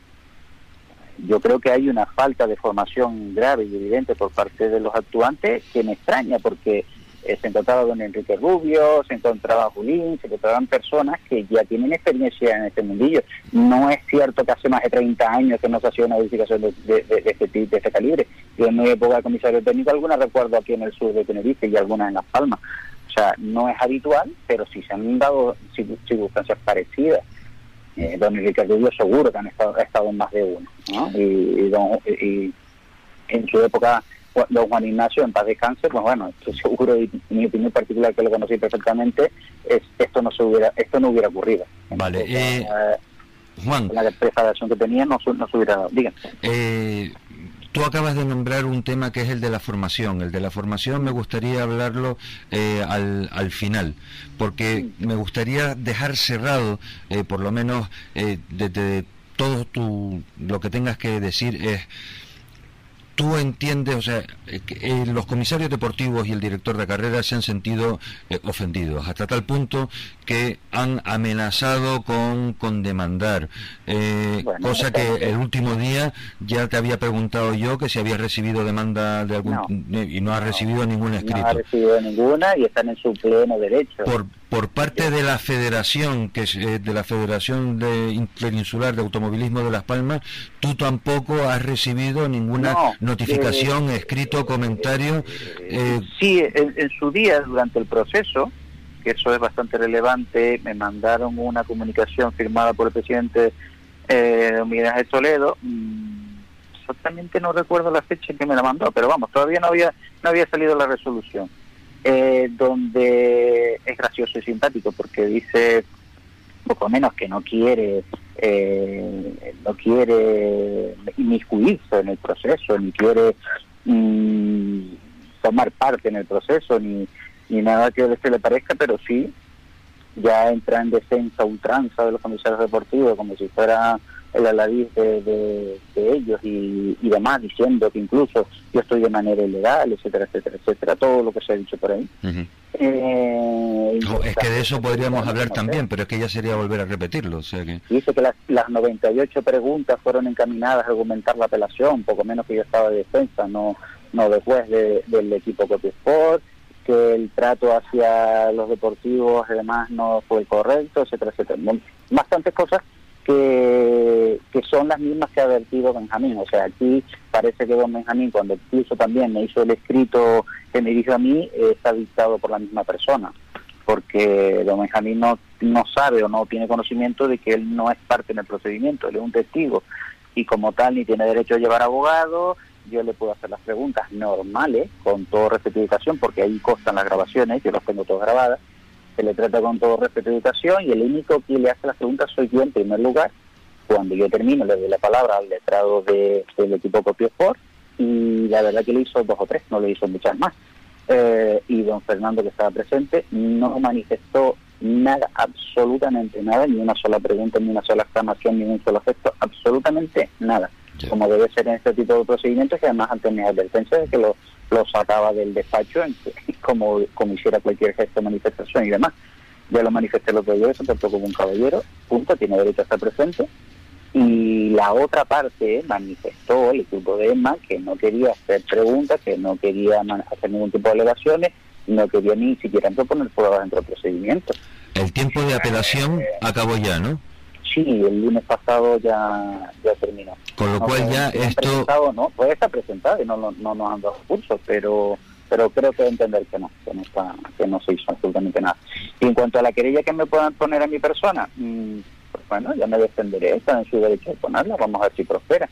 Yo creo que hay una falta de formación grave y evidente por parte de los actuantes que me extraña porque eh, se encontraba don Enrique Rubio, se encontraba Julín, se encontraban personas que ya tienen experiencia en este mundillo. No es cierto que hace más de 30 años que no se hacía una verificación de, de, este, de este calibre. Yo en mi época de comisario técnico alguna recuerdo aquí en el sur de Tenerife y algunas en Las Palmas. O sea, no es habitual, pero sí se han dado circunstancias parecidas. Eh, don Enrique Rubio seguro que han estado, ha estado en más de uno. ¿no? Y, y, en su época, don Juan Ignacio, en paz descanse, pues bueno, estoy seguro, y mi opinión particular que lo conocí perfectamente, es esto no se hubiera, esto no hubiera ocurrido. Vale, eh, Juan. La preparación que tenía no, no se hubiera dado. Díganme. Eh, Tú acabas de nombrar un tema que es el de la formación. El de la formación me gustaría hablarlo eh, al, al, final, porque me gustaría dejar cerrado, eh, por lo menos eh, desde todo tu, lo que tengas que decir es tú entiendes, o sea, eh, eh, los comisarios deportivos y el director de carrera se han sentido eh, ofendidos, hasta tal punto que han amenazado con, con demandar, cosa que el último día ya te había preguntado yo que si había recibido demanda de algún... y no, ha recibido ningún escrito. No ha recibido ninguna y están en su pleno derecho. Por, por parte de la federación, que es de la Federación de Interinsular de Automovilismo de Las Palmas, tú tampoco has recibido ninguna notificación, escrito, comentario. Eh... Sí, en, su día, durante el proceso, que eso es bastante relevante, me mandaron una comunicación firmada por el presidente eh, Miguel Toledo. Mm, exactamente no recuerdo la fecha en que me la mandó, pero vamos, todavía no había, no había salido la resolución. Eh, donde es gracioso y simpático porque dice poco menos que no quiere eh, no quiere inmiscuirse en el proceso, ni quiere mm, tomar parte en el proceso, ni, ni nada que se le parezca, pero sí ya entra en defensa ultranza de los comisarios deportivos, como si fuera el aladís de, de, ellos y, y, demás, diciendo que incluso yo estoy de manera ilegal, etcétera, etcétera, etcétera, todo lo que se ha dicho por ahí. Eh, es que de eso podríamos hablar también, pero es que ya sería volver a repetirlo. O sea que... Dice que las, las 98 preguntas fueron encaminadas a argumentar la apelación, poco menos que yo estaba de defensa, no no después de, del equipo Copisport, que el trato hacia los deportivos además no fue correcto, etcétera, etcétera. Bastantes cosas que, que son las mismas que ha advertido Benjamín. O sea, aquí parece que don Benjamín, cuando incluso también me hizo el escrito que me dijo a mí, está dictado por la misma persona. Porque don Benjamín no, no sabe o no tiene conocimiento de que él no es parte en el procedimiento, él es un testigo. Y como tal, ni tiene derecho a llevar abogado, yo le puedo hacer las preguntas normales, con todo respeto y educación, porque ahí constan las grabaciones, yo las tengo todas grabadas se le trata con todo respeto y educación y el único que le hace las preguntas soy yo en primer lugar. Cuando yo termino le doy la palabra al letrado de, del equipo Copio Sport y la verdad que le hizo dos o tres, no le hizo muchas más. Eh, y don Fernando que estaba presente no manifestó nada, absolutamente nada, ni una sola pregunta, ni una sola exclamación, ni un solo gesto, absolutamente nada. Como debe ser en este tipo de procedimientos, que además han tenido advertencia de que lo, lo sacaba del despacho en, como, como hiciera cualquier gesto de manifestación y demás. Ya lo manifesté el otro se trató como un caballero, punto, tiene derecho a estar presente. Y la otra parte manifestó el grupo de EMA que no quería hacer preguntas, que no quería hacer ningún tipo de alegaciones, no quería ni siquiera proponer pruebas dentro del procedimiento. El tiempo de apelación acabó ya, ¿no? Sí, el lunes pasado ya, ya terminó. Con lo cual ya esto... No, puede estar presentado y no, no, no nos han dado cursos, pero pero creo que entender que no, que no, está, que no se hizo absolutamente nada. Y en cuanto a la querella que me puedan poner a mi persona, mm, pues bueno, ya me defenderé, está en su derecho de ponerla, vamos a ver si prospera.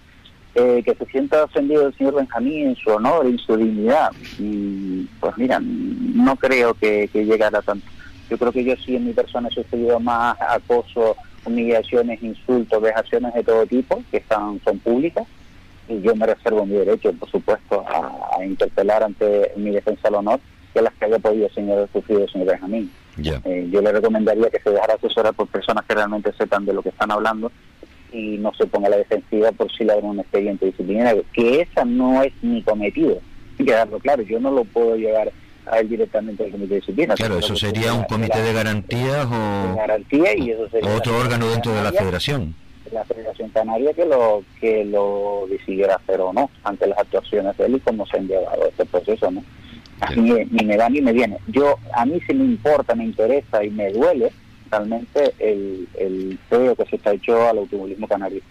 Eh, que se sienta ofendido el señor Benjamín en su honor, en su dignidad, y pues mira, no creo que, que llegara tanto. Yo creo que yo sí en mi persona he sufrido más acoso, humillaciones, insultos, vejaciones de todo tipo, que están son públicas, y yo me reservo mi derecho, por supuesto, a, interpelar ante mi defensa al honor que las que haya podido señor sufrido señor Benjamín. Eh, yo le recomendaría que se dejara asesorar por personas que realmente sepan de lo que están hablando y no se ponga la defensiva por si le dan un expediente disciplinario, que esa no es mi cometido. Hay que darlo claro, yo no lo puedo llevar a él directamente al comité de disciplina. Claro, eso sería un comité de garantías o, garantía y eso sería otro órgano dentro de la federación. La Federación Canaria que lo que lo decidiera hacer o no ante las actuaciones de él y cómo se han llevado este proceso, ¿no? A mí ni me da ni me viene. Yo a mí sí me importa, me interesa y me duele realmente el, el feo que se está hecho al automovilismo canario.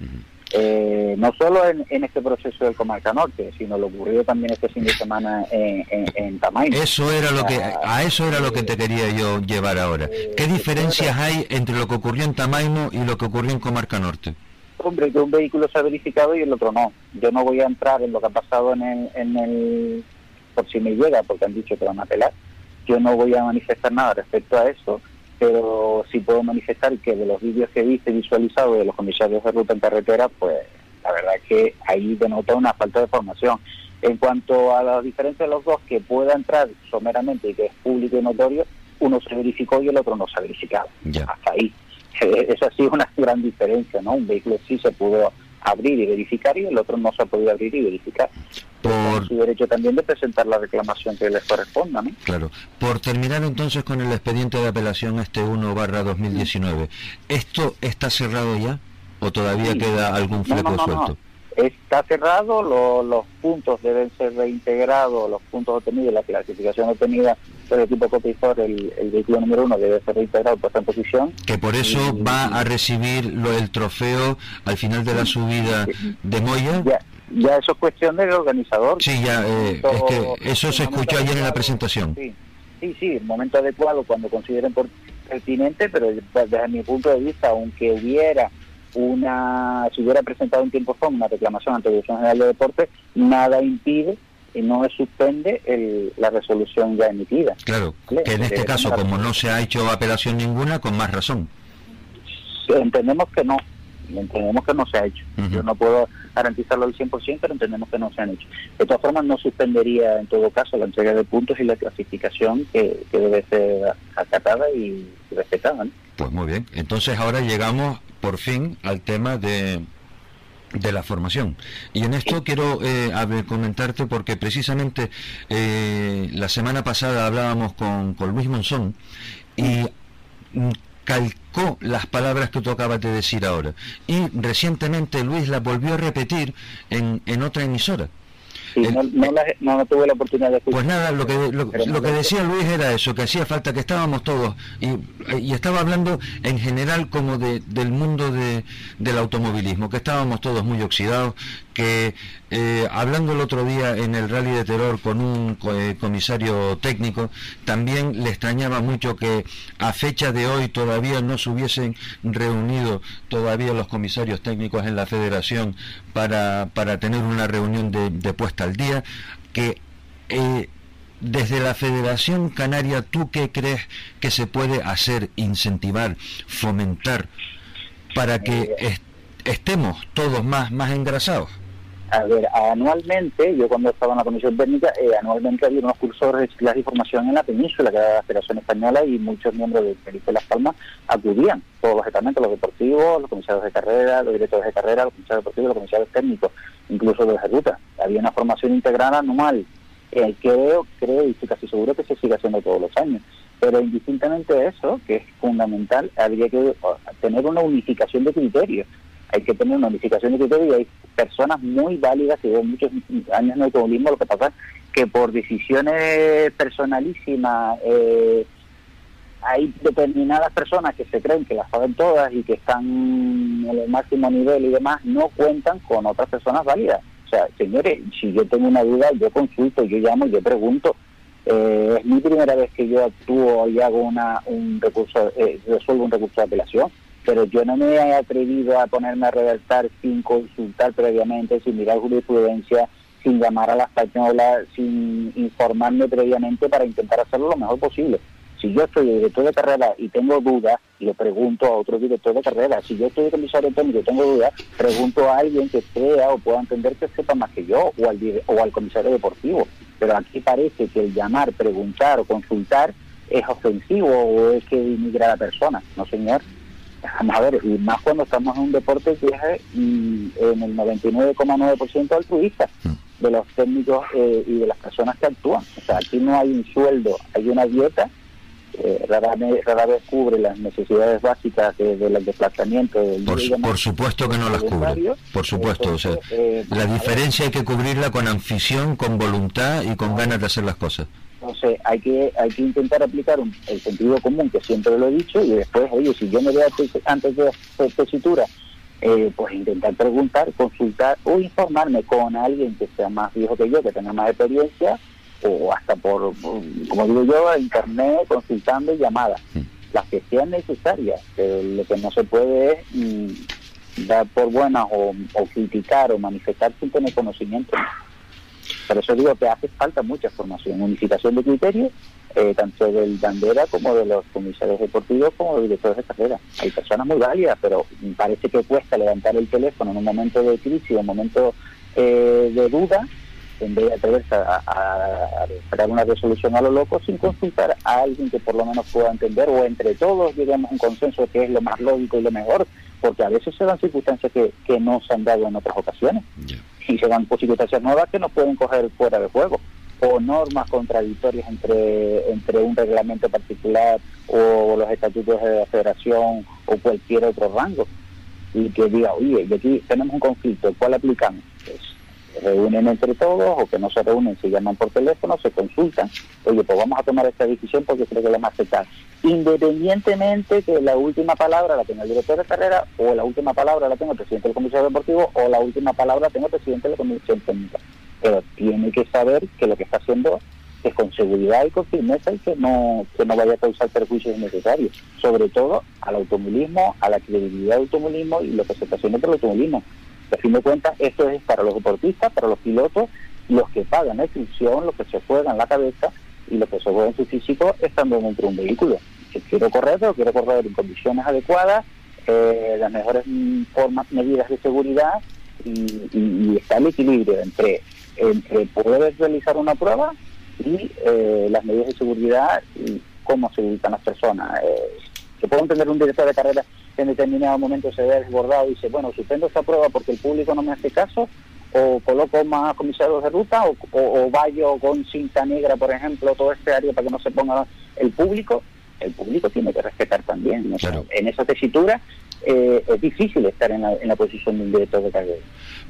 Eh, no solo en, este proceso del Comarca Norte, sino lo ocurrido también este fin de semana en, en. Eso era lo que, a eso era lo que te quería yo llevar ahora. ¿Qué eh, diferencias hay entre lo que ocurrió en Tamaino y lo que ocurrió en Comarca Norte? Hombre, que un vehículo se ha verificado y el otro no. Yo no voy a entrar en lo que ha pasado en el, en el por si me llega, porque han dicho que van a apelar. Yo no voy a manifestar nada respecto a eso pero sí puedo manifestar que de los vídeos que viste visualizados de los comisarios de ruta en carretera, pues la verdad que ahí denota una falta de formación. En cuanto a la diferencia de los dos, que pueda entrar someramente y que es público y notorio, uno se verificó y el otro no se ha verificado. Hasta ahí. Esa sí es una gran diferencia, ¿no? Un vehículo sí se pudo abrir y verificar y el otro no se ha podido abrir y verificar. Por su derecho también de presentar la reclamación que les corresponda, ¿no? Claro. Por terminar entonces con el expediente de apelación este 1 barra 2019, ¿esto está cerrado ya o todavía queda algún fleco suelto? Está cerrado, los puntos deben ser reintegrados, los puntos obtenidos, la clasificación obtenida por el equipo cotizador, el, el, vehículo número uno debe ser reintegrado por esta posición. Que por eso va a recibir lo, el trofeo al final de la subida de Moya. Ya, ya eso es cuestión del organizador. Sí, ya, eh, es que eso se escuchó ayer en la presentación. Sí, sí, sí, el momento adecuado cuando consideren por pertinente, pero desde mi punto de vista, aunque hubiera una, si hubiera presentado en tiempo forma una reclamación ante la Dirección General de Deportes, nada impide y no se suspende el, la resolución ya emitida. Claro, que en este caso, como no se ha hecho apelación ninguna, con más razón. Entendemos que no, entendemos que no se ha hecho. Yo no puedo garantizarlo al 100%, pero entendemos que no se han hecho. De todas formas, no suspendería en todo caso la entrega de puntos y la clasificación que, debe ser acatada y respetada. Pues muy bien. Entonces ahora llegamos por fin al tema de, de la formación. Y en esto quiero eh, comentarte porque precisamente eh, la semana pasada hablábamos con, con Luis Monzón y calcó las palabras que tú acabas de decir ahora. Y recientemente Luis las volvió a repetir en, en otra emisora no, tuve la oportunidad de Pues nada, lo que, lo, que decía Luis era eso, que hacía falta que estábamos todos, y, estaba hablando en general como de, del mundo de, del automovilismo, que estábamos todos muy oxidados, que eh, hablando el otro día en el rally de terror con un eh, comisario técnico, también le extrañaba mucho que a fecha de hoy todavía no se hubiesen reunido todavía los comisarios técnicos en la federación para, para tener una reunión de, de puesta al día, que eh, desde la Federación Canaria, ¿tú qué crees que se puede hacer, incentivar, fomentar para que estemos todos más, más engrasados? A ver, anualmente, yo cuando estaba en la comisión técnica, eh, anualmente había unos cursos de reciclaje y formación en la península, que era la Federación Española, y muchos miembros de Felipe Las Palmas acudían, todos los estamentos, los deportivos, los comisarios de carrera, los directores de carrera, los comisarios deportivos, los comisarios técnicos, incluso los de ruta. Había una formación integral anual, eh, creo, creo y estoy casi seguro que se sigue haciendo todos los años. Pero indistintamente de eso, que es fundamental, habría que tener una unificación de criterios hay que tener una unificación de criterios y hay personas muy válidas que llevan muchos años el automovilismo, lo que pasa que por decisiones personalísimas eh, hay determinadas personas que se creen que las saben todas y que están en el máximo nivel y demás, no cuentan con otras personas válidas. O sea, señores, si yo tengo una duda, yo consulto, yo llamo, yo pregunto. Eh, es mi primera vez que yo actúo y hago una, un recurso, eh, resuelvo un recurso de apelación pero yo no me he atrevido a ponerme a redactar sin consultar previamente, sin mirar jurisprudencia, sin llamar a la española, sin informarme previamente para intentar hacerlo lo mejor posible. Si yo estoy director de carrera y tengo dudas, le pregunto a otro director de carrera. Si yo estoy comisario técnico y tengo dudas, pregunto a alguien que crea o pueda entender que sepa más que yo o al, o al comisario deportivo. Pero aquí parece que el llamar, preguntar o consultar es ofensivo o es que denigra a la persona. No, señor ver, y más cuando estamos en un deporte que es mm, en el 99,9% altruista mm. de los técnicos eh, y de las personas que actúan. O sea, aquí no hay un sueldo, hay una dieta. Eh, rara, vez, cubre las necesidades básicas del desplazamiento. Del por, por, supuesto que no las cubre. Por supuesto. o sea, eh, la diferencia hay que cubrirla con anfición, con voluntad y con ganas de hacer las cosas. Entonces hay que hay que intentar aplicar el sentido común, que siempre lo he dicho, y después, oye, si yo me veo antes de hacer tesitura, eh, pues intentar preguntar, consultar o informarme con alguien que sea más viejo que yo, que tenga más experiencia, o hasta por, como digo yo, internet, consultando y llamadas, las que sean necesarias. Lo que no se puede es mm, dar por buenas o, o criticar o manifestar sin tener conocimiento. Por eso digo que hace falta mucha formación, unificación de criterios, eh, tanto del bandera como de los comisarios deportivos como de los directores de carrera. Hay personas muy válidas, pero parece que cuesta levantar el teléfono en un momento de crisis, en un momento eh, de duda, en vez de atreverse a, a, una resolución a lo loco sin consultar a alguien que por lo menos pueda entender o entre todos lleguemos a un consenso que es lo más lógico y lo mejor, porque a veces se dan circunstancias que, que no se han dado en otras ocasiones y se dan circunstancias nuevas que nos pueden coger fuera de juego o normas contradictorias entre, entre un reglamento particular o los estatutos de la federación o cualquier otro rango y que diga, oye, y aquí tenemos un conflicto, ¿cuál aplicamos? Reúnen entre todos o que no se reúnen, se llaman por teléfono, se consultan, oye, pues vamos a tomar esta decisión porque creo que la más aceptar. Independientemente que la última palabra la tenga el director de carrera o la última palabra la tenga el presidente del comisario deportivo o la última palabra la tenga el presidente de la comisión técnica. Pero tiene que saber que lo que está haciendo es con seguridad y con firmeza y que no, que no vaya a causar perjuicios innecesarios, sobre todo al automovilismo, a la credibilidad del automovilismo y lo que se está haciendo por el automovilismo a fin de cuentas, esto es para los deportistas, para los pilotos, los que pagan la inscripción, los que se juegan la cabeza y los que se juegan su físico estando dentro de un vehículo. Si quiero correr, pero quiero correr en condiciones adecuadas, eh, las mejores formas, medidas de seguridad y, y, está el equilibrio entre, entre poder realizar una prueba y eh, las medidas de seguridad y cómo se ubican las personas. Eh, se puede entender un director de carrera en determinado momento se ve desbordado y dice, bueno, suspendo esta prueba porque el público no me hace caso, o coloco más comisarios de ruta, o, o, vallo con cinta negra, por ejemplo, todo este área para que no se ponga el público, el público tiene que respetar también. en esa tesitura eh, es difícil estar en la, en la posición de un director de carrera.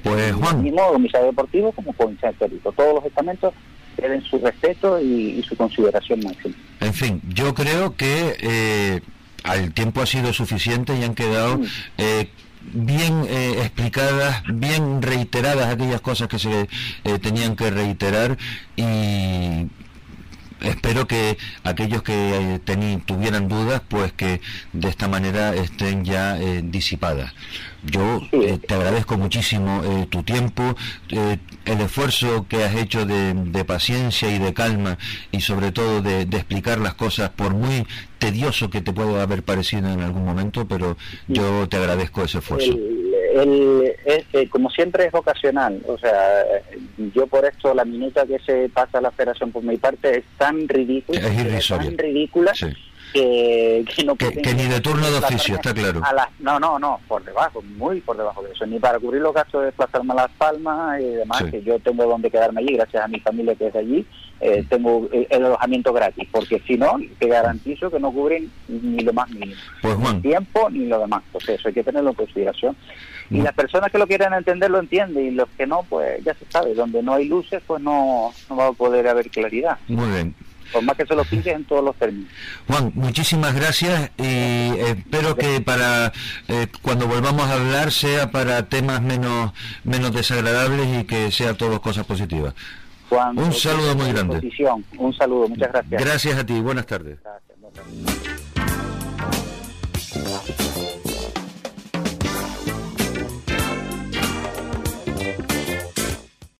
Pues Juan. Mismo comisario deportivo como comisario técnico. Todos los estamentos tienen su respeto y, su consideración máxima. En fin, yo creo que eh, el tiempo ha sido suficiente y han quedado eh, bien eh, explicadas, bien reiteradas aquellas cosas que se eh, tenían que reiterar y espero que aquellos que tuvieran dudas, pues que de esta manera estén ya disipadas. Yo eh, te agradezco muchísimo eh, tu tiempo, eh, el esfuerzo que has hecho de, paciencia y de calma y sobre todo de, explicar las cosas por muy tedioso que te pueda haber parecido en algún momento, pero yo te agradezco ese esfuerzo. El, el, eh, como siempre es vocacional, o sea, yo por esto la minuta que se pasa a la federación por mi parte es tan ridícula, es tan ridícula que, no que, ni de turno de oficio, está claro. no, no, no, por debajo, muy por debajo de eso, ni para cubrir los gastos de desplazarme a Las Palmas y demás, que yo tengo donde quedarme allí, gracias a mi familia que es allí, eh, tengo el alojamiento gratis, porque si no, te garantizo que no cubren ni lo más mínimo, pues, ni tiempo ni lo demás, entonces eso hay que tenerlo en consideración. Y las personas que lo quieren entender lo entienden y los que no, pues ya se sabe, donde no hay luces, pues no, no va a poder haber claridad. Muy bien por más que se lo pinches en todos los términos. Juan, muchísimas gracias y espero que para eh, cuando volvamos a hablar sea para temas menos menos desagradables y que sea todo cosas positivas. Juan, un saludo muy grande. Un saludo, muchas gracias. Gracias a ti, buenas tardes. Gracias,